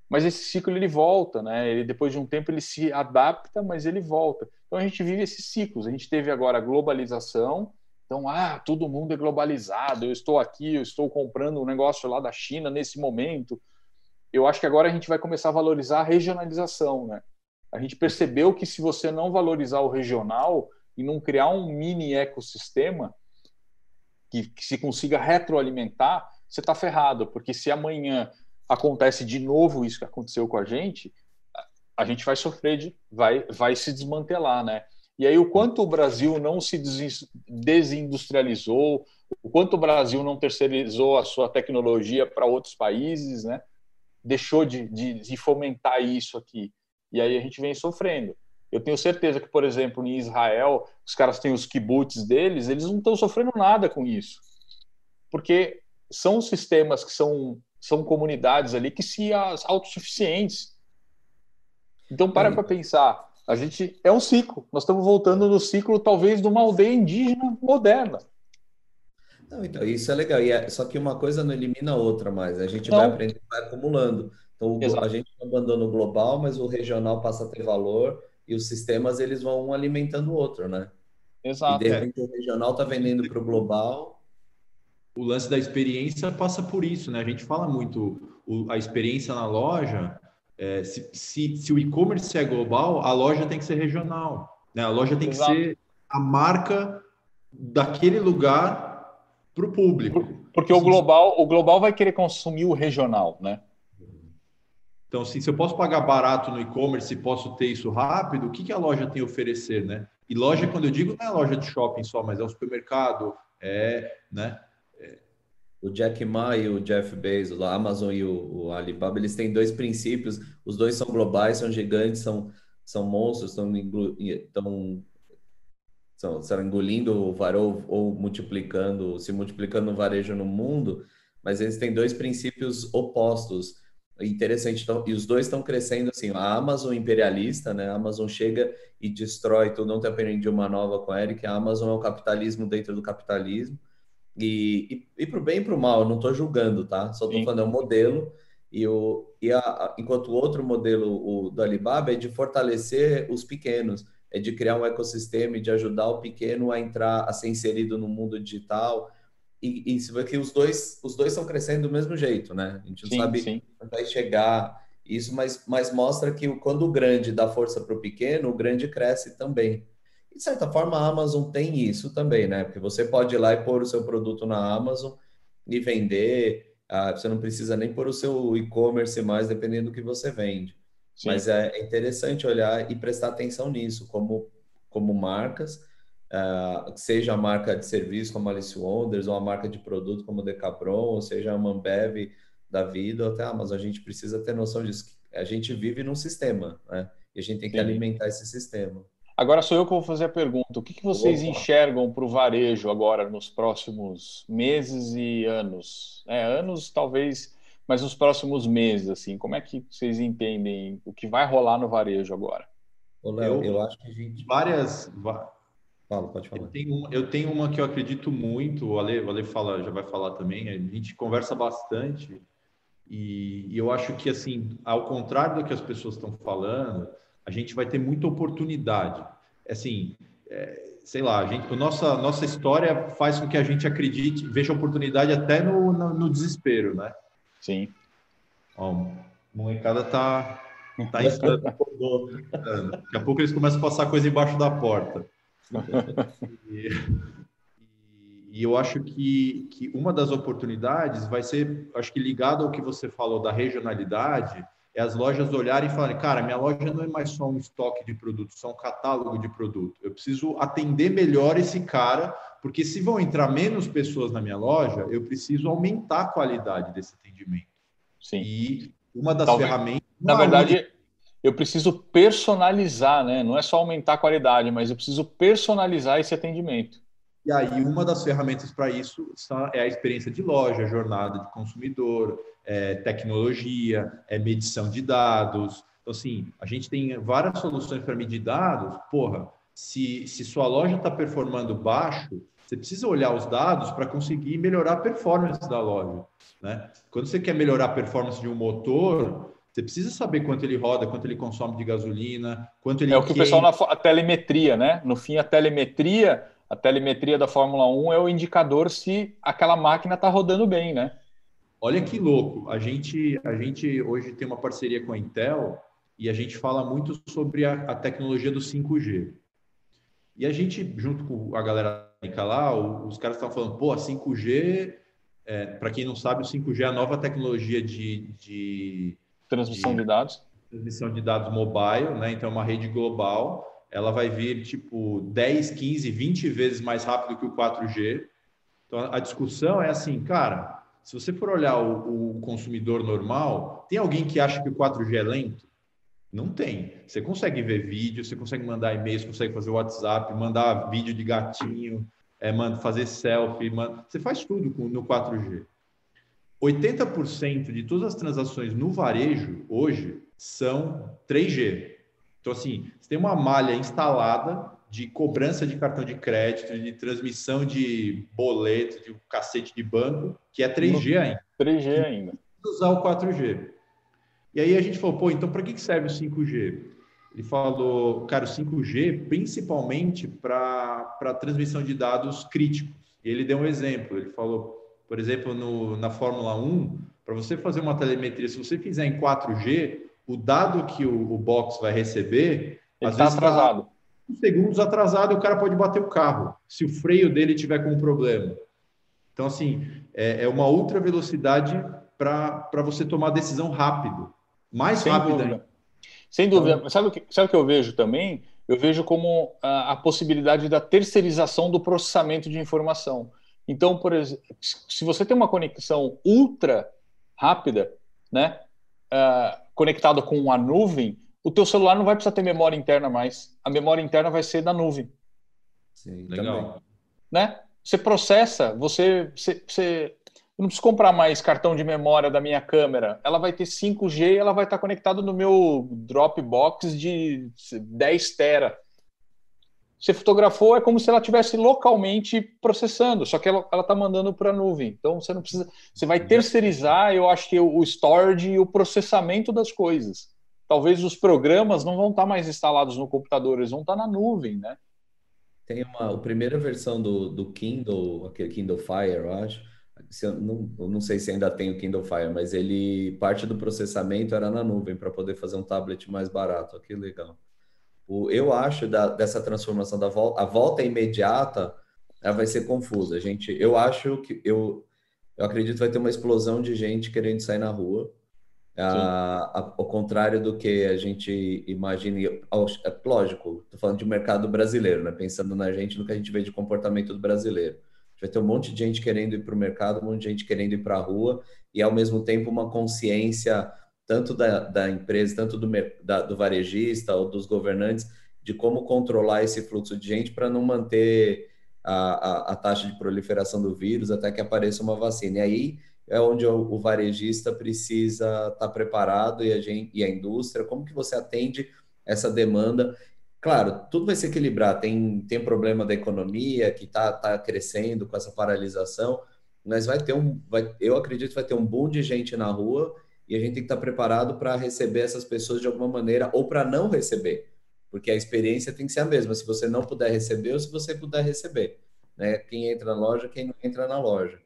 Mas esse ciclo ele volta, né? Ele depois de um tempo ele se adapta, mas ele volta. Então a gente vive esses ciclos. A gente teve agora a globalização, então, ah, todo mundo é globalizado, eu estou aqui, eu estou comprando um negócio lá da China nesse momento. Eu acho que agora a gente vai começar a valorizar a regionalização, né? A gente percebeu que se você não valorizar o regional e não criar um mini ecossistema que, que se consiga retroalimentar, você está ferrado, porque se amanhã acontece de novo isso que aconteceu com a gente, a gente vai sofrer, de, vai, vai se desmantelar, né? E aí, o quanto o Brasil não se desindustrializou, o quanto o Brasil não terceirizou a sua tecnologia para outros países, né? deixou de, de, de, fomentar isso aqui. E aí a gente vem sofrendo. Eu tenho certeza que, por exemplo, em Israel, os caras têm os kibbutz deles, eles não estão sofrendo nada com isso. Porque são sistemas que são, são comunidades ali que se autossuficientes. Então, para para pensar a gente é um ciclo. Nós estamos voltando no ciclo, talvez, de uma aldeia indígena moderna. Não, então, isso é legal. E é, só que uma coisa não elimina a outra mais. A gente não. vai aprendendo, vai acumulando. Então, Exato. a gente abandona o global, mas o regional passa a ter valor e os sistemas eles vão um alimentando o outro, né? Exato. E de repente é. o regional está vendendo para o global. O lance da experiência passa por isso, né? A gente fala muito o, a experiência na loja é, se, se, se, o e-commerce é global, a loja tem que ser regional. Né? A loja tem Exato. que ser a marca daquele lugar para o público. Porque o global, o global vai querer consumir o regional, né? Então, assim, se eu posso pagar barato no e-commerce e posso ter isso rápido, o que, que a loja tem a oferecer, né? E loja, quando eu digo, não é loja de shopping só, mas é o supermercado, é, né? O Jack Ma e o Jeff Bezos, a Amazon e o, o, Alibaba, eles têm dois princípios, os dois são globais, são gigantes, são, são monstros, estão, estão, engolindo o varejo ou multiplicando, se multiplicando o varejo no mundo, mas eles têm dois princípios opostos. interessante. Então, e os dois estão crescendo assim. A Amazon imperialista, né? A Amazon chega e destrói tudo. Não tem aprendi uma nova com a Eric. A Amazon é o capitalismo dentro do capitalismo. E, e, e para o bem e para o mal, não estou julgando, tá? Só estou falando, é um modelo. E, o, e a, enquanto o outro modelo, o do Alibaba, é de fortalecer os pequenos, é de criar um ecossistema e de ajudar o pequeno a entrar, a ser inserido no mundo digital. E, e se vê que os dois, os dois estão crescendo do mesmo jeito, né? A gente não sim, sabe sim. vai chegar isso, mas, mas mostra que quando o grande dá força para o pequeno, o grande cresce também. De certa forma, a Amazon tem isso também, né? Porque você pode ir lá e pôr o seu produto na Amazon e vender. Ah, você não precisa nem pôr o seu e-commerce mais, dependendo do que você vende. Sim. Mas é interessante olhar e prestar atenção nisso, como, como marcas, uh, seja a marca de serviço como Alice Wonders, ou a marca de produto como Decathlon, ou seja a Mambev da vida, ou até a Amazon. A gente precisa ter noção disso. A gente vive num sistema, né? E a gente tem que Sim. alimentar esse sistema. Agora sou eu que vou fazer a pergunta. O que, que vocês Opa. enxergam para o varejo agora nos próximos meses e anos? É, anos talvez, mas nos próximos meses, assim, como é que vocês entendem o que vai rolar no varejo agora? Ô, Léo, eu, eu acho que a gente... Várias... Fala, pode falar. Eu tenho, eu tenho uma que eu acredito muito, o Ale, o Ale fala, já vai falar também, a gente conversa bastante e, e eu acho que, assim, ao contrário do que as pessoas estão falando, a gente vai ter muita oportunidade. Assim, é, sei lá, a gente, a nossa, nossa história faz com que a gente acredite, veja oportunidade até no, no, no desespero, né? Sim. Ó, a molecada tá, tá insano. Daqui a pouco eles começam a passar coisa embaixo da porta. (laughs) E, e eu acho que, que uma das oportunidades vai ser, acho que ligado ao que você falou da regionalidade, é as lojas olharem e falarem, cara, minha loja não é mais só um estoque de produto, só um catálogo de produto. Eu preciso atender melhor esse cara, porque se vão entrar menos pessoas na minha loja, eu preciso aumentar a qualidade desse atendimento. Sim. E uma das Talvez, ferramentas. Na verdade, eu preciso personalizar, né? Não é só aumentar a qualidade, mas eu preciso personalizar esse atendimento. E aí, uma das ferramentas para isso é a experiência de loja, jornada de consumidor, é, tecnologia, é medição de dados. Então, assim, a gente tem várias soluções para medir dados. Porra, se, se sua loja está performando baixo, você precisa olhar os dados para conseguir melhorar a performance da loja. Né? Quando você quer melhorar a performance de um motor, você precisa saber quanto ele roda, quanto ele consome de gasolina, quanto ele. É o que queima. o pessoal na a telemetria, né? No fim, a telemetria a telemetria da Fórmula 1 é o indicador se aquela máquina está rodando bem, né? Olha que louco. A gente, a gente hoje tem uma parceria com a Intel e a gente fala muito sobre a, a tecnologia do 5G. E a gente, junto com a galera lá, os caras estão falando, pô, a 5G, é, para quem não sabe, o 5G é a nova tecnologia de, de transmissão de, de dados. Transmissão de dados mobile, né? Então, é uma rede global ela vai vir tipo 10, 15, 20 vezes mais rápido que o 4G. Então a discussão é assim, cara, se você for olhar o, o consumidor normal, tem alguém que acha que o 4G é lento? Não tem. Você consegue ver vídeo, você consegue mandar e-mail, você consegue fazer WhatsApp, mandar vídeo de gatinho, é, fazer selfie, manda... você faz tudo com, no 4G. 80% de todas as transações no varejo hoje são 3G. Então, assim, você tem uma malha instalada de cobrança de cartão de crédito, de transmissão de boleto, de cacete de banco, que é 3G ainda. 3G ainda. Usar o 4G. E aí a gente falou, pô, então para que serve o 5G? Ele falou, cara, o 5G principalmente para transmissão de dados críticos. E ele deu um exemplo. Ele falou, por exemplo, no, na Fórmula 1, para você fazer uma telemetria, se você fizer em 4G, o dado que o, o box vai receber, Ele tá vezes tá atrasado. Tá segundos atrasado, o cara pode bater o carro, se o freio dele tiver com um problema. Então, assim, é, é uma outra velocidade para você tomar decisão rápido. Mais Sem rápida. Dúvida. Sem dúvida. Então, sabe, o que, sabe o que eu vejo também? Eu vejo como a, a possibilidade da terceirização do processamento de informação. Então, por exemplo, se você tem uma conexão ultra rápida, né? Uh, conectado com a nuvem, o teu celular não vai precisar ter memória interna mais. A memória interna vai ser da nuvem. Sim, legal. Né? Você processa, você, você, você Eu não preciso comprar mais cartão de memória da minha câmera. Ela vai ter 5G e ela vai estar conectada no meu Dropbox de 10 tera. Você fotografou, é como se ela estivesse localmente processando, só que ela está mandando para a nuvem. Então você não precisa. Você vai terceirizar, eu acho que o storage e o processamento das coisas. Talvez os programas não vão estar mais instalados no computador, eles vão estar na nuvem, né? Tem uma a primeira versão do, do Kindle, aquele Kindle Fire, eu acho eu, não, eu não sei se ainda tem o Kindle Fire, mas ele parte do processamento era na nuvem para poder fazer um tablet mais barato. Que legal. O, eu acho da, dessa transformação da volta, a volta imediata, ela vai ser confusa. Gente, eu acho que eu, eu acredito que vai ter uma explosão de gente querendo sair na rua. Ao contrário do que a gente imagina, é lógico, estou falando de mercado brasileiro, né? pensando na gente, no que a gente vê de comportamento do brasileiro vai ter um monte de gente querendo ir para o mercado, um monte de gente querendo ir para a rua, e ao mesmo tempo uma consciência tanto da, da empresa, tanto do, da, do varejista ou dos governantes, de como controlar esse fluxo de gente para não manter a, a, a, taxa de proliferação do vírus até que apareça uma vacina. E aí é onde o, o varejista precisa estar tá preparado e a, gente, e a indústria, como que você atende essa demanda Claro, tudo vai se equilibrar. Tem, tem problema da economia que está tá crescendo com essa paralisação, mas vai ter um, vai, eu acredito que vai ter um boom de gente na rua e a gente tem que estar tá preparado para receber essas pessoas de alguma maneira ou para não receber, porque a experiência tem que ser a mesma. Se você não puder receber ou se você puder receber, né? Quem entra na loja, quem não entra na loja.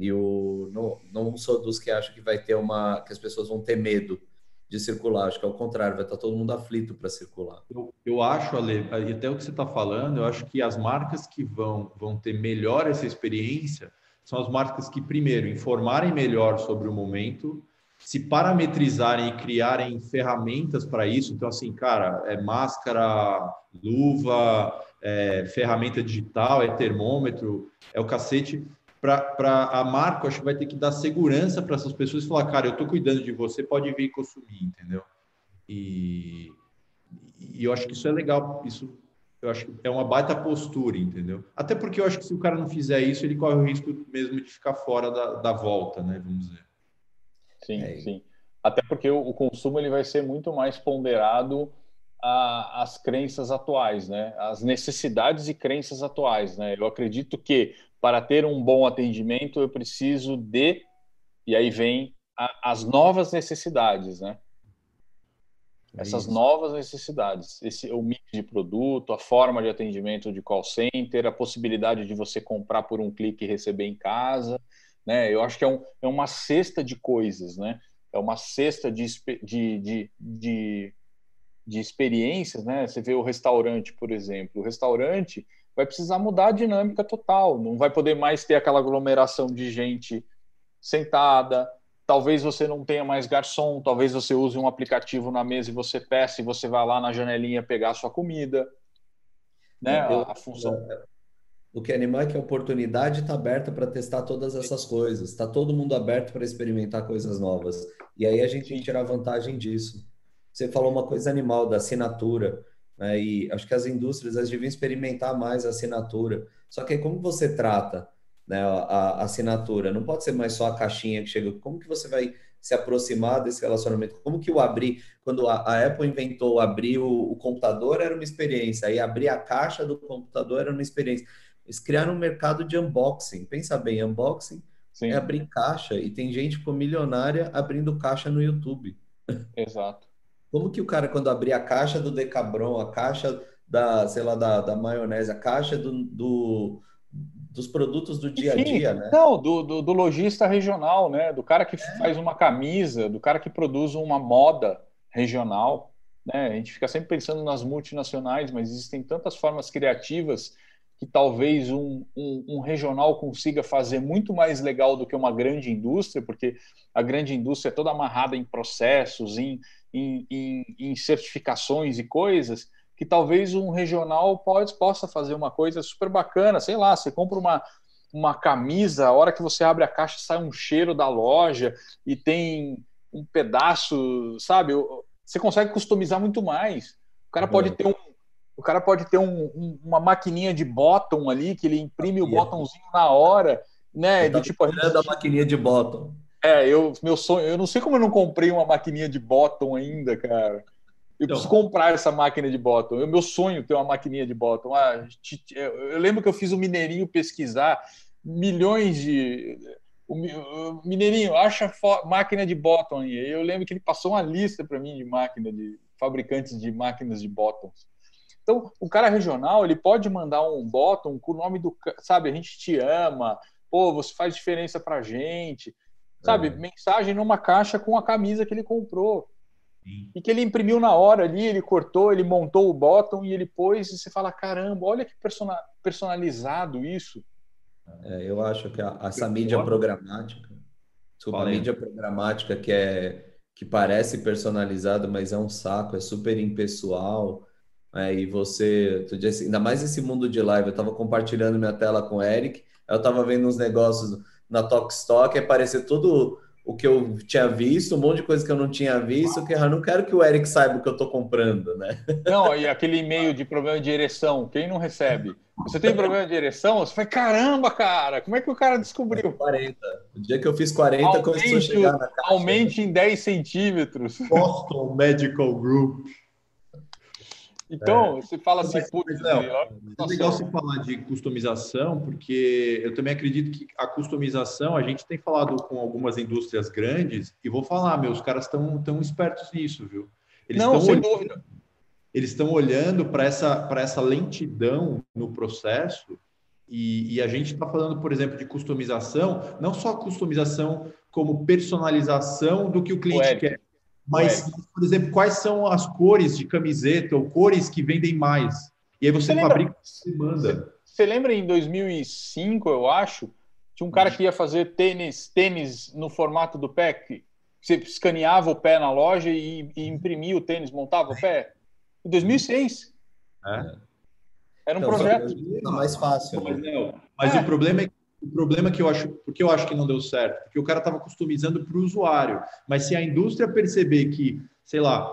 E o não, não sou dos que acham que vai ter uma que as pessoas vão ter medo de circular. Acho que é o contrário, vai estar todo mundo aflito para circular. Eu, eu acho, Ale, até o que você está falando, eu acho que as marcas que vão, vão ter melhor essa experiência são as marcas que, primeiro, informarem melhor sobre o momento, se parametrizarem e criarem ferramentas para isso. Então, assim, cara, é máscara, luva, é ferramenta digital, é termômetro, é o cacete para a marca, acho que vai ter que dar segurança para essas pessoas e falar, cara, eu estou cuidando de você, pode vir consumir, entendeu? E, e eu acho que isso é legal, isso eu acho que é uma baita postura, entendeu? Até porque eu acho que se o cara não fizer isso, ele corre o risco mesmo de ficar fora da, da volta, né? Vamos dizer. Sim, é. sim. Até porque o, o, consumo ele vai ser muito mais ponderado às crenças atuais, né? As necessidades e crenças atuais, né? Eu acredito que para ter um bom atendimento, eu preciso de. E aí vem a, as novas necessidades, né? Essas Isso. novas necessidades, esse o mix de produto, a forma de atendimento de call center, a possibilidade de você comprar por um clique e receber em casa, né? Eu acho que é, um, é uma cesta de coisas, né? É uma cesta de, de, de, de, de experiências, né? Você vê o restaurante, por exemplo. O restaurante, vai precisar mudar a dinâmica total. Não vai poder mais ter aquela aglomeração de gente sentada. Talvez você não tenha mais garçom, talvez você use um aplicativo na mesa e você peça e você vai lá na janelinha pegar a sua comida. Né? Eu, a, a função. O que anima é que a oportunidade está aberta para testar todas essas coisas. Está todo mundo aberto para experimentar coisas novas. E aí a gente tem que tirar vantagem disso. Você falou uma coisa animal da assinatura. Né? E acho que as indústrias elas deviam experimentar mais a assinatura. Só que como você trata né, a, a, assinatura? Não pode ser mais só a caixinha que chega. Como que você vai se aproximar desse relacionamento? Como que o abrir, quando a, a Apple inventou abrir o, o, computador era uma experiência, aí abrir a caixa do computador era uma experiência. Eles criaram um mercado de unboxing. Pensa bem, unboxing Sim. é abrir caixa e tem gente com milionária abrindo caixa no YouTube. Exato. Como que o cara, quando abrir a caixa do Decabron, a caixa da, sei lá, da, da maionese, a caixa do, do dos produtos do dia a dia, né? Não, do, do, do, lojista regional, né? Do cara que é. faz uma camisa, do cara que produz uma moda regional, né? A gente fica sempre pensando nas multinacionais, mas existem tantas formas criativas que talvez um, um, um, regional consiga fazer muito mais legal do que uma grande indústria, porque a grande indústria é toda amarrada em processos, em, em, em, em certificações e coisas, que talvez um regional pode, possa fazer uma coisa super bacana, sei lá, você compra uma, uma camisa, a hora que você abre a caixa sai um cheiro da loja e tem um pedaço, sabe? Você consegue customizar muito mais. O cara pode ter um, o cara pode ter um, um, uma maquininha de bottom ali, que ele imprime o botãozinho na hora né? Do tipo, a, gente... a maquininha de bottom. É, eu, meu sonho, eu não sei como eu não comprei uma maquininha de bottom ainda, cara. Eu então, preciso comprar essa máquina de bottom. É meu sonho ter uma maquininha de bottom. Ah, eu lembro que eu fiz o um Mineirinho pesquisar milhões de. O Mineirinho, acha máquina de bottom aí. Eu lembro que ele passou uma lista para mim de máquina, de fabricantes de máquinas de bottoms. Então, o cara regional, ele pode mandar um bottom com o nome do. Sabe, a gente te ama, pô, você faz diferença pra gente. Sabe, é. mensagem numa caixa com a camisa que ele comprou. Sim. E que ele imprimiu na hora ali, ele cortou, ele montou o bottom e ele pôs, e você fala: caramba, olha que personalizado isso. É, eu acho que a, essa mídia programática, desculpa, a mídia programática que é que parece personalizado, mas é um saco, é super impessoal. É, e você, tu disse, ainda mais esse mundo de live, eu estava compartilhando minha tela com o Eric, eu estava vendo uns negócios na Talkstock, é parecer tudo o que eu tinha visto, um monte de coisa que eu não tinha visto, que eu não quero que o Eric saiba o que eu estou comprando, né? Não, e aquele e-mail de problema de ereção, quem não recebe? Você tem problema de ereção? Você fala, caramba, cara, como é que o cara descobriu? 40. O dia que eu fiz 40, aumente, começou a chegar na caixa. Aumente em 10 centímetros. Boston Medical Group. Então, é. você fala assim, mas, putz, não, é legal você falar de customização, porque eu também acredito que a customização, a gente tem falado com algumas indústrias grandes, e vou falar, meus caras estão tão espertos nisso, viu? Eles não, sem olhando, dúvida. Eles estão olhando para essa, essa lentidão no processo, e, e a gente está falando, por exemplo, de customização, não só customização como personalização do que o cliente o quer mas, é. por exemplo, quais são as cores de camiseta ou cores que vendem mais? E aí você, você fabrica e manda. Você lembra em 2005, eu acho, tinha um cara que ia fazer tênis, tênis no formato do pé, que você escaneava o pé na loja e, e imprimia o tênis, montava o pé? Em 2006. É. Era um então, projeto. Tá mais fácil. Mas, né? mas é. o problema é que o problema que eu acho, porque eu acho que não deu certo, porque o cara estava customizando para o usuário. Mas se a indústria perceber que, sei lá,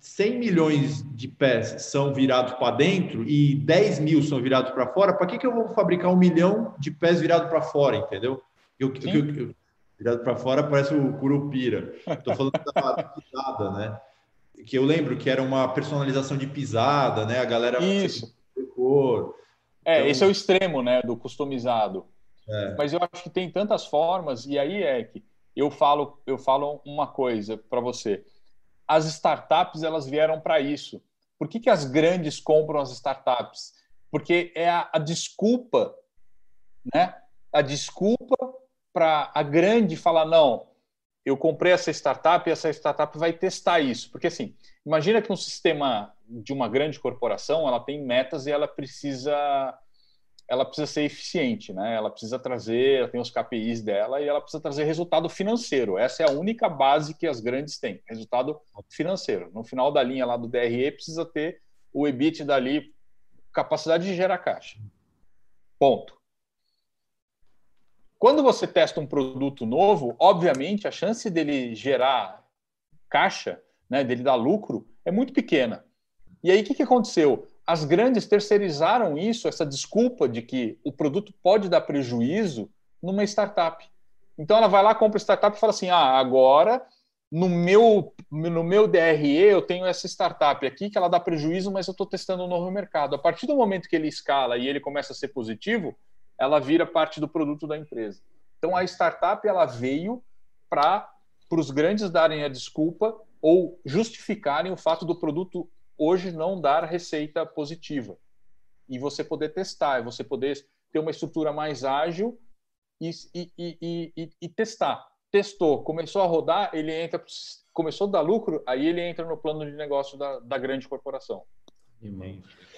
100 milhões de pés são virados para dentro e 10 mil são virados para fora, para que, que eu vou fabricar um milhão de pés virados para fora, entendeu? Eu, eu, eu, virado para fora parece o Curupira. Estou falando da (laughs) pisada, né? Que eu lembro que era uma personalização de pisada, né? A galera. Isso. Cor. É, então... esse é o extremo, né, do customizado. É. Mas eu acho que tem tantas formas, e aí é que eu falo, eu falo uma coisa para você. As startups elas vieram para isso. Por que, que as grandes compram as startups? Porque é a, a desculpa, né? A desculpa para a grande falar não, eu comprei essa startup e essa startup vai testar isso. Porque assim, imagina que um sistema de uma grande corporação, ela tem metas e ela precisa ela precisa ser eficiente, né? Ela precisa trazer, ela tem os KPIs dela e ela precisa trazer resultado financeiro. Essa é a única base que as grandes têm, resultado financeiro. No final da linha lá do DRE precisa ter o EBIT dali, capacidade de gerar caixa. Ponto. Quando você testa um produto novo, obviamente a chance dele gerar caixa, né, dele dar lucro, é muito pequena. E aí o que, que aconteceu? As grandes terceirizaram isso, essa desculpa de que o produto pode dar prejuízo numa startup. Então ela vai lá, compra startup e fala assim: ah, agora no meu, no meu DRE eu tenho essa startup aqui que ela dá prejuízo, mas eu estou testando um novo mercado. A partir do momento que ele escala e ele começa a ser positivo, ela vira parte do produto da empresa. Então a startup ela veio para os grandes darem a desculpa ou justificarem o fato do produto hoje não dar receita positiva. E você poder testar, e você poder ter uma estrutura mais ágil e, e, e, e, testar. Testou, começou a rodar, ele entra, começou a dar lucro, aí ele entra no plano de negócio da, da grande corporação.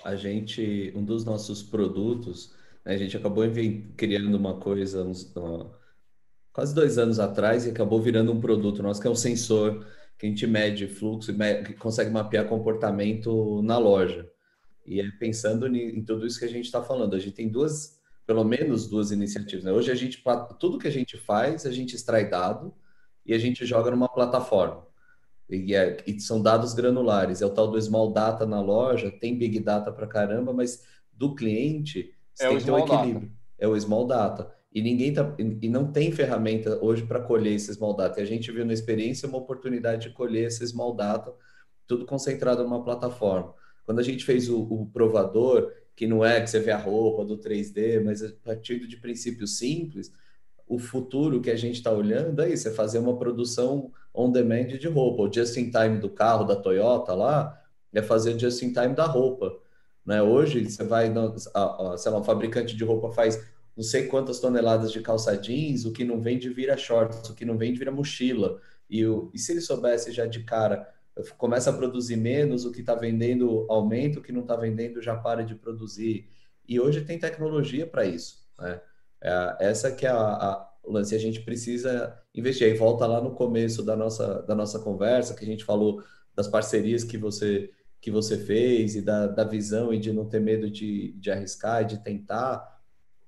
A gente, um dos nossos produtos, né, a gente acabou criando uma coisa uns, quase dois anos atrás e acabou virando um produto nosso que é um sensor que a gente mede fluxo e consegue mapear comportamento na loja. E é pensando em tudo isso que a gente está falando. A gente tem duas, pelo menos duas iniciativas. Né? Hoje a gente, tudo que a gente faz, a gente extrai dado e a gente joga numa plataforma. E, é, e, são dados granulares. É o tal do small data na loja, tem big data para caramba, mas do cliente é tem que ter um equilíbrio. Data. É o small data. E ninguém tá, e não tem ferramenta hoje para colher esses small data. E a gente viu na experiência uma oportunidade de colher esses small data, tudo concentrado numa plataforma. Quando a gente fez o, o provador, que não é que você vê a roupa do 3D, mas a partir de princípios simples, o futuro que a gente está olhando é isso, é fazer uma produção on demand de roupa. O just in time do carro da Toyota lá é fazer just in time da roupa. Né? Hoje, você vai, sei lá, um fabricante de roupa faz não sei quantas toneladas de calça jeans, o que não vende vira shorts, o que não vende vira mochila. E, o, e se ele soubesse já de cara, começa a produzir menos, o que está vendendo aumenta, o que não está vendendo já para de produzir. E hoje tem tecnologia para isso. Né? É, essa que é a, a, o lance, a gente precisa investir. Aí volta lá no começo da nossa, da nossa conversa, que a gente falou das parcerias que você que você fez e da, da visão e de não ter medo de, de arriscar e de tentar,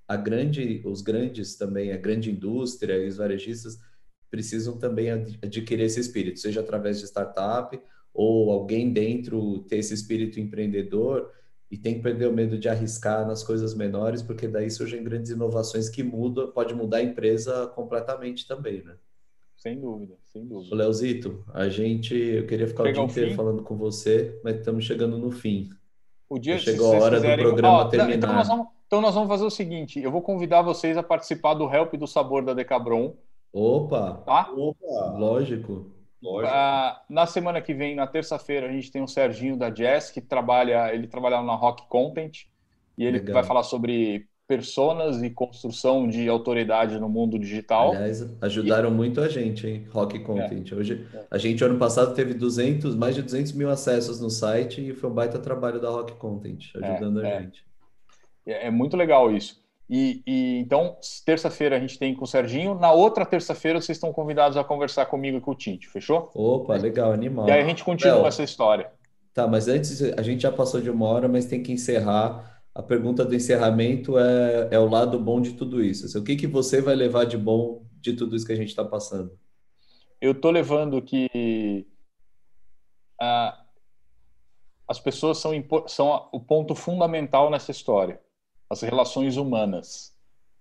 a grande, os grandes também, a grande indústria e os varejistas precisam também adquirir esse espírito, seja através de startup ou alguém dentro ter esse espírito empreendedor e tem que perder o medo de arriscar nas coisas menores, porque daí surgem grandes inovações que mudam, pode mudar a empresa completamente também, né? Sem dúvida, sem dúvida. O Leozito, a gente, eu queria ficar Pegar o dia inteiro falando com você, mas estamos chegando no fim. O dia chegou a hora do programa oh, terminar. Então nós, vamos, então nós vamos fazer o seguinte, eu vou convidar vocês a participar do Help do Sabor da Decabron. Opa! Tá? Opa! Lógico. Lógico. Ah, na semana que vem, na terça-feira, a gente tem o Serginho da Jazz, que trabalha, ele trabalha na Rock Content, e ele Legal. vai falar sobre personas e construção de autoridade no mundo digital. Aliás, ajudaram e... muito a gente, hein? Rock Content. É. Hoje, a gente, ano passado, teve 200, mais de 200 mil acessos no site e foi um baita trabalho da Rock Content, ajudando é, a é. gente. É, é muito legal isso. E, e então, terça-feira a gente tem com o Serginho. Na outra terça-feira, vocês estão convidados a conversar comigo e com o Tinte, fechou? Opa, legal, animal. E aí a gente continua essa história. Tá, mas antes, a gente já passou de uma hora, mas tem que encerrar. A pergunta do encerramento é, é o lado bom de tudo isso. Assim, o que, que você vai levar de bom de tudo isso que a gente está passando? Eu estou levando que ah, as pessoas são, são o ponto fundamental nessa história as relações humanas,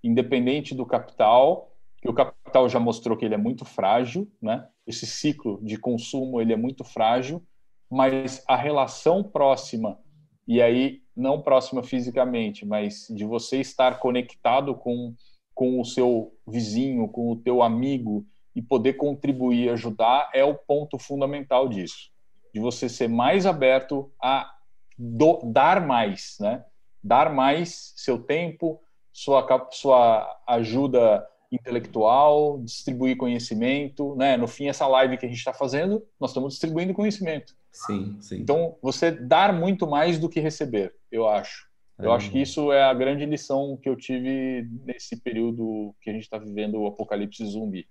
independente do capital, que o capital já mostrou que ele é muito frágil, né? Esse ciclo de consumo ele é muito frágil, mas a relação próxima e aí não próxima fisicamente, mas de você estar conectado com com o seu vizinho, com o teu amigo e poder contribuir, ajudar é o ponto fundamental disso, de você ser mais aberto a do, dar mais, né? Dar mais seu tempo, sua, sua ajuda intelectual, distribuir conhecimento, né? No fim, essa live que a gente está fazendo, nós estamos distribuindo conhecimento. Sim, sim. Então, você dar muito mais do que receber, eu acho. Eu é. acho que isso é a grande lição que eu tive nesse período que a gente está vivendo o apocalipse zumbi.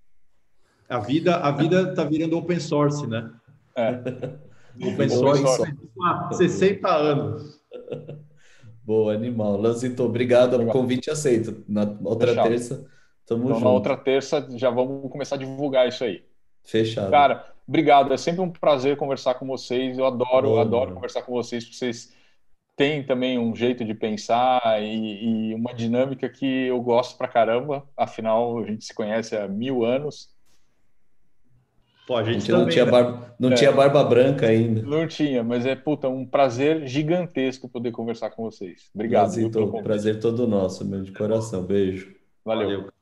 A vida, a vida está virando open source, né? É. Open source, há 60 anos. Boa, animal. Lanzito, obrigado. Legal. Convite aceito. Na outra Fechado. terça, tamo então, junto. Na outra terça já vamos começar a divulgar isso aí. Fechado. Cara, obrigado. É sempre um prazer conversar com vocês. Eu adoro, Boa, adoro mano. conversar com vocês, porque vocês têm também um jeito de pensar e, e uma dinâmica que eu gosto pra caramba. Afinal, a gente se conhece há mil anos. Pô, a gente, a gente também, não, tinha, né? barba, não é, tinha barba branca ainda. Não tinha, mas é puta, um prazer gigantesco poder conversar com vocês. Obrigado. Prazer, prazer todo nosso, meu de coração. Beijo. Valeu. Valeu.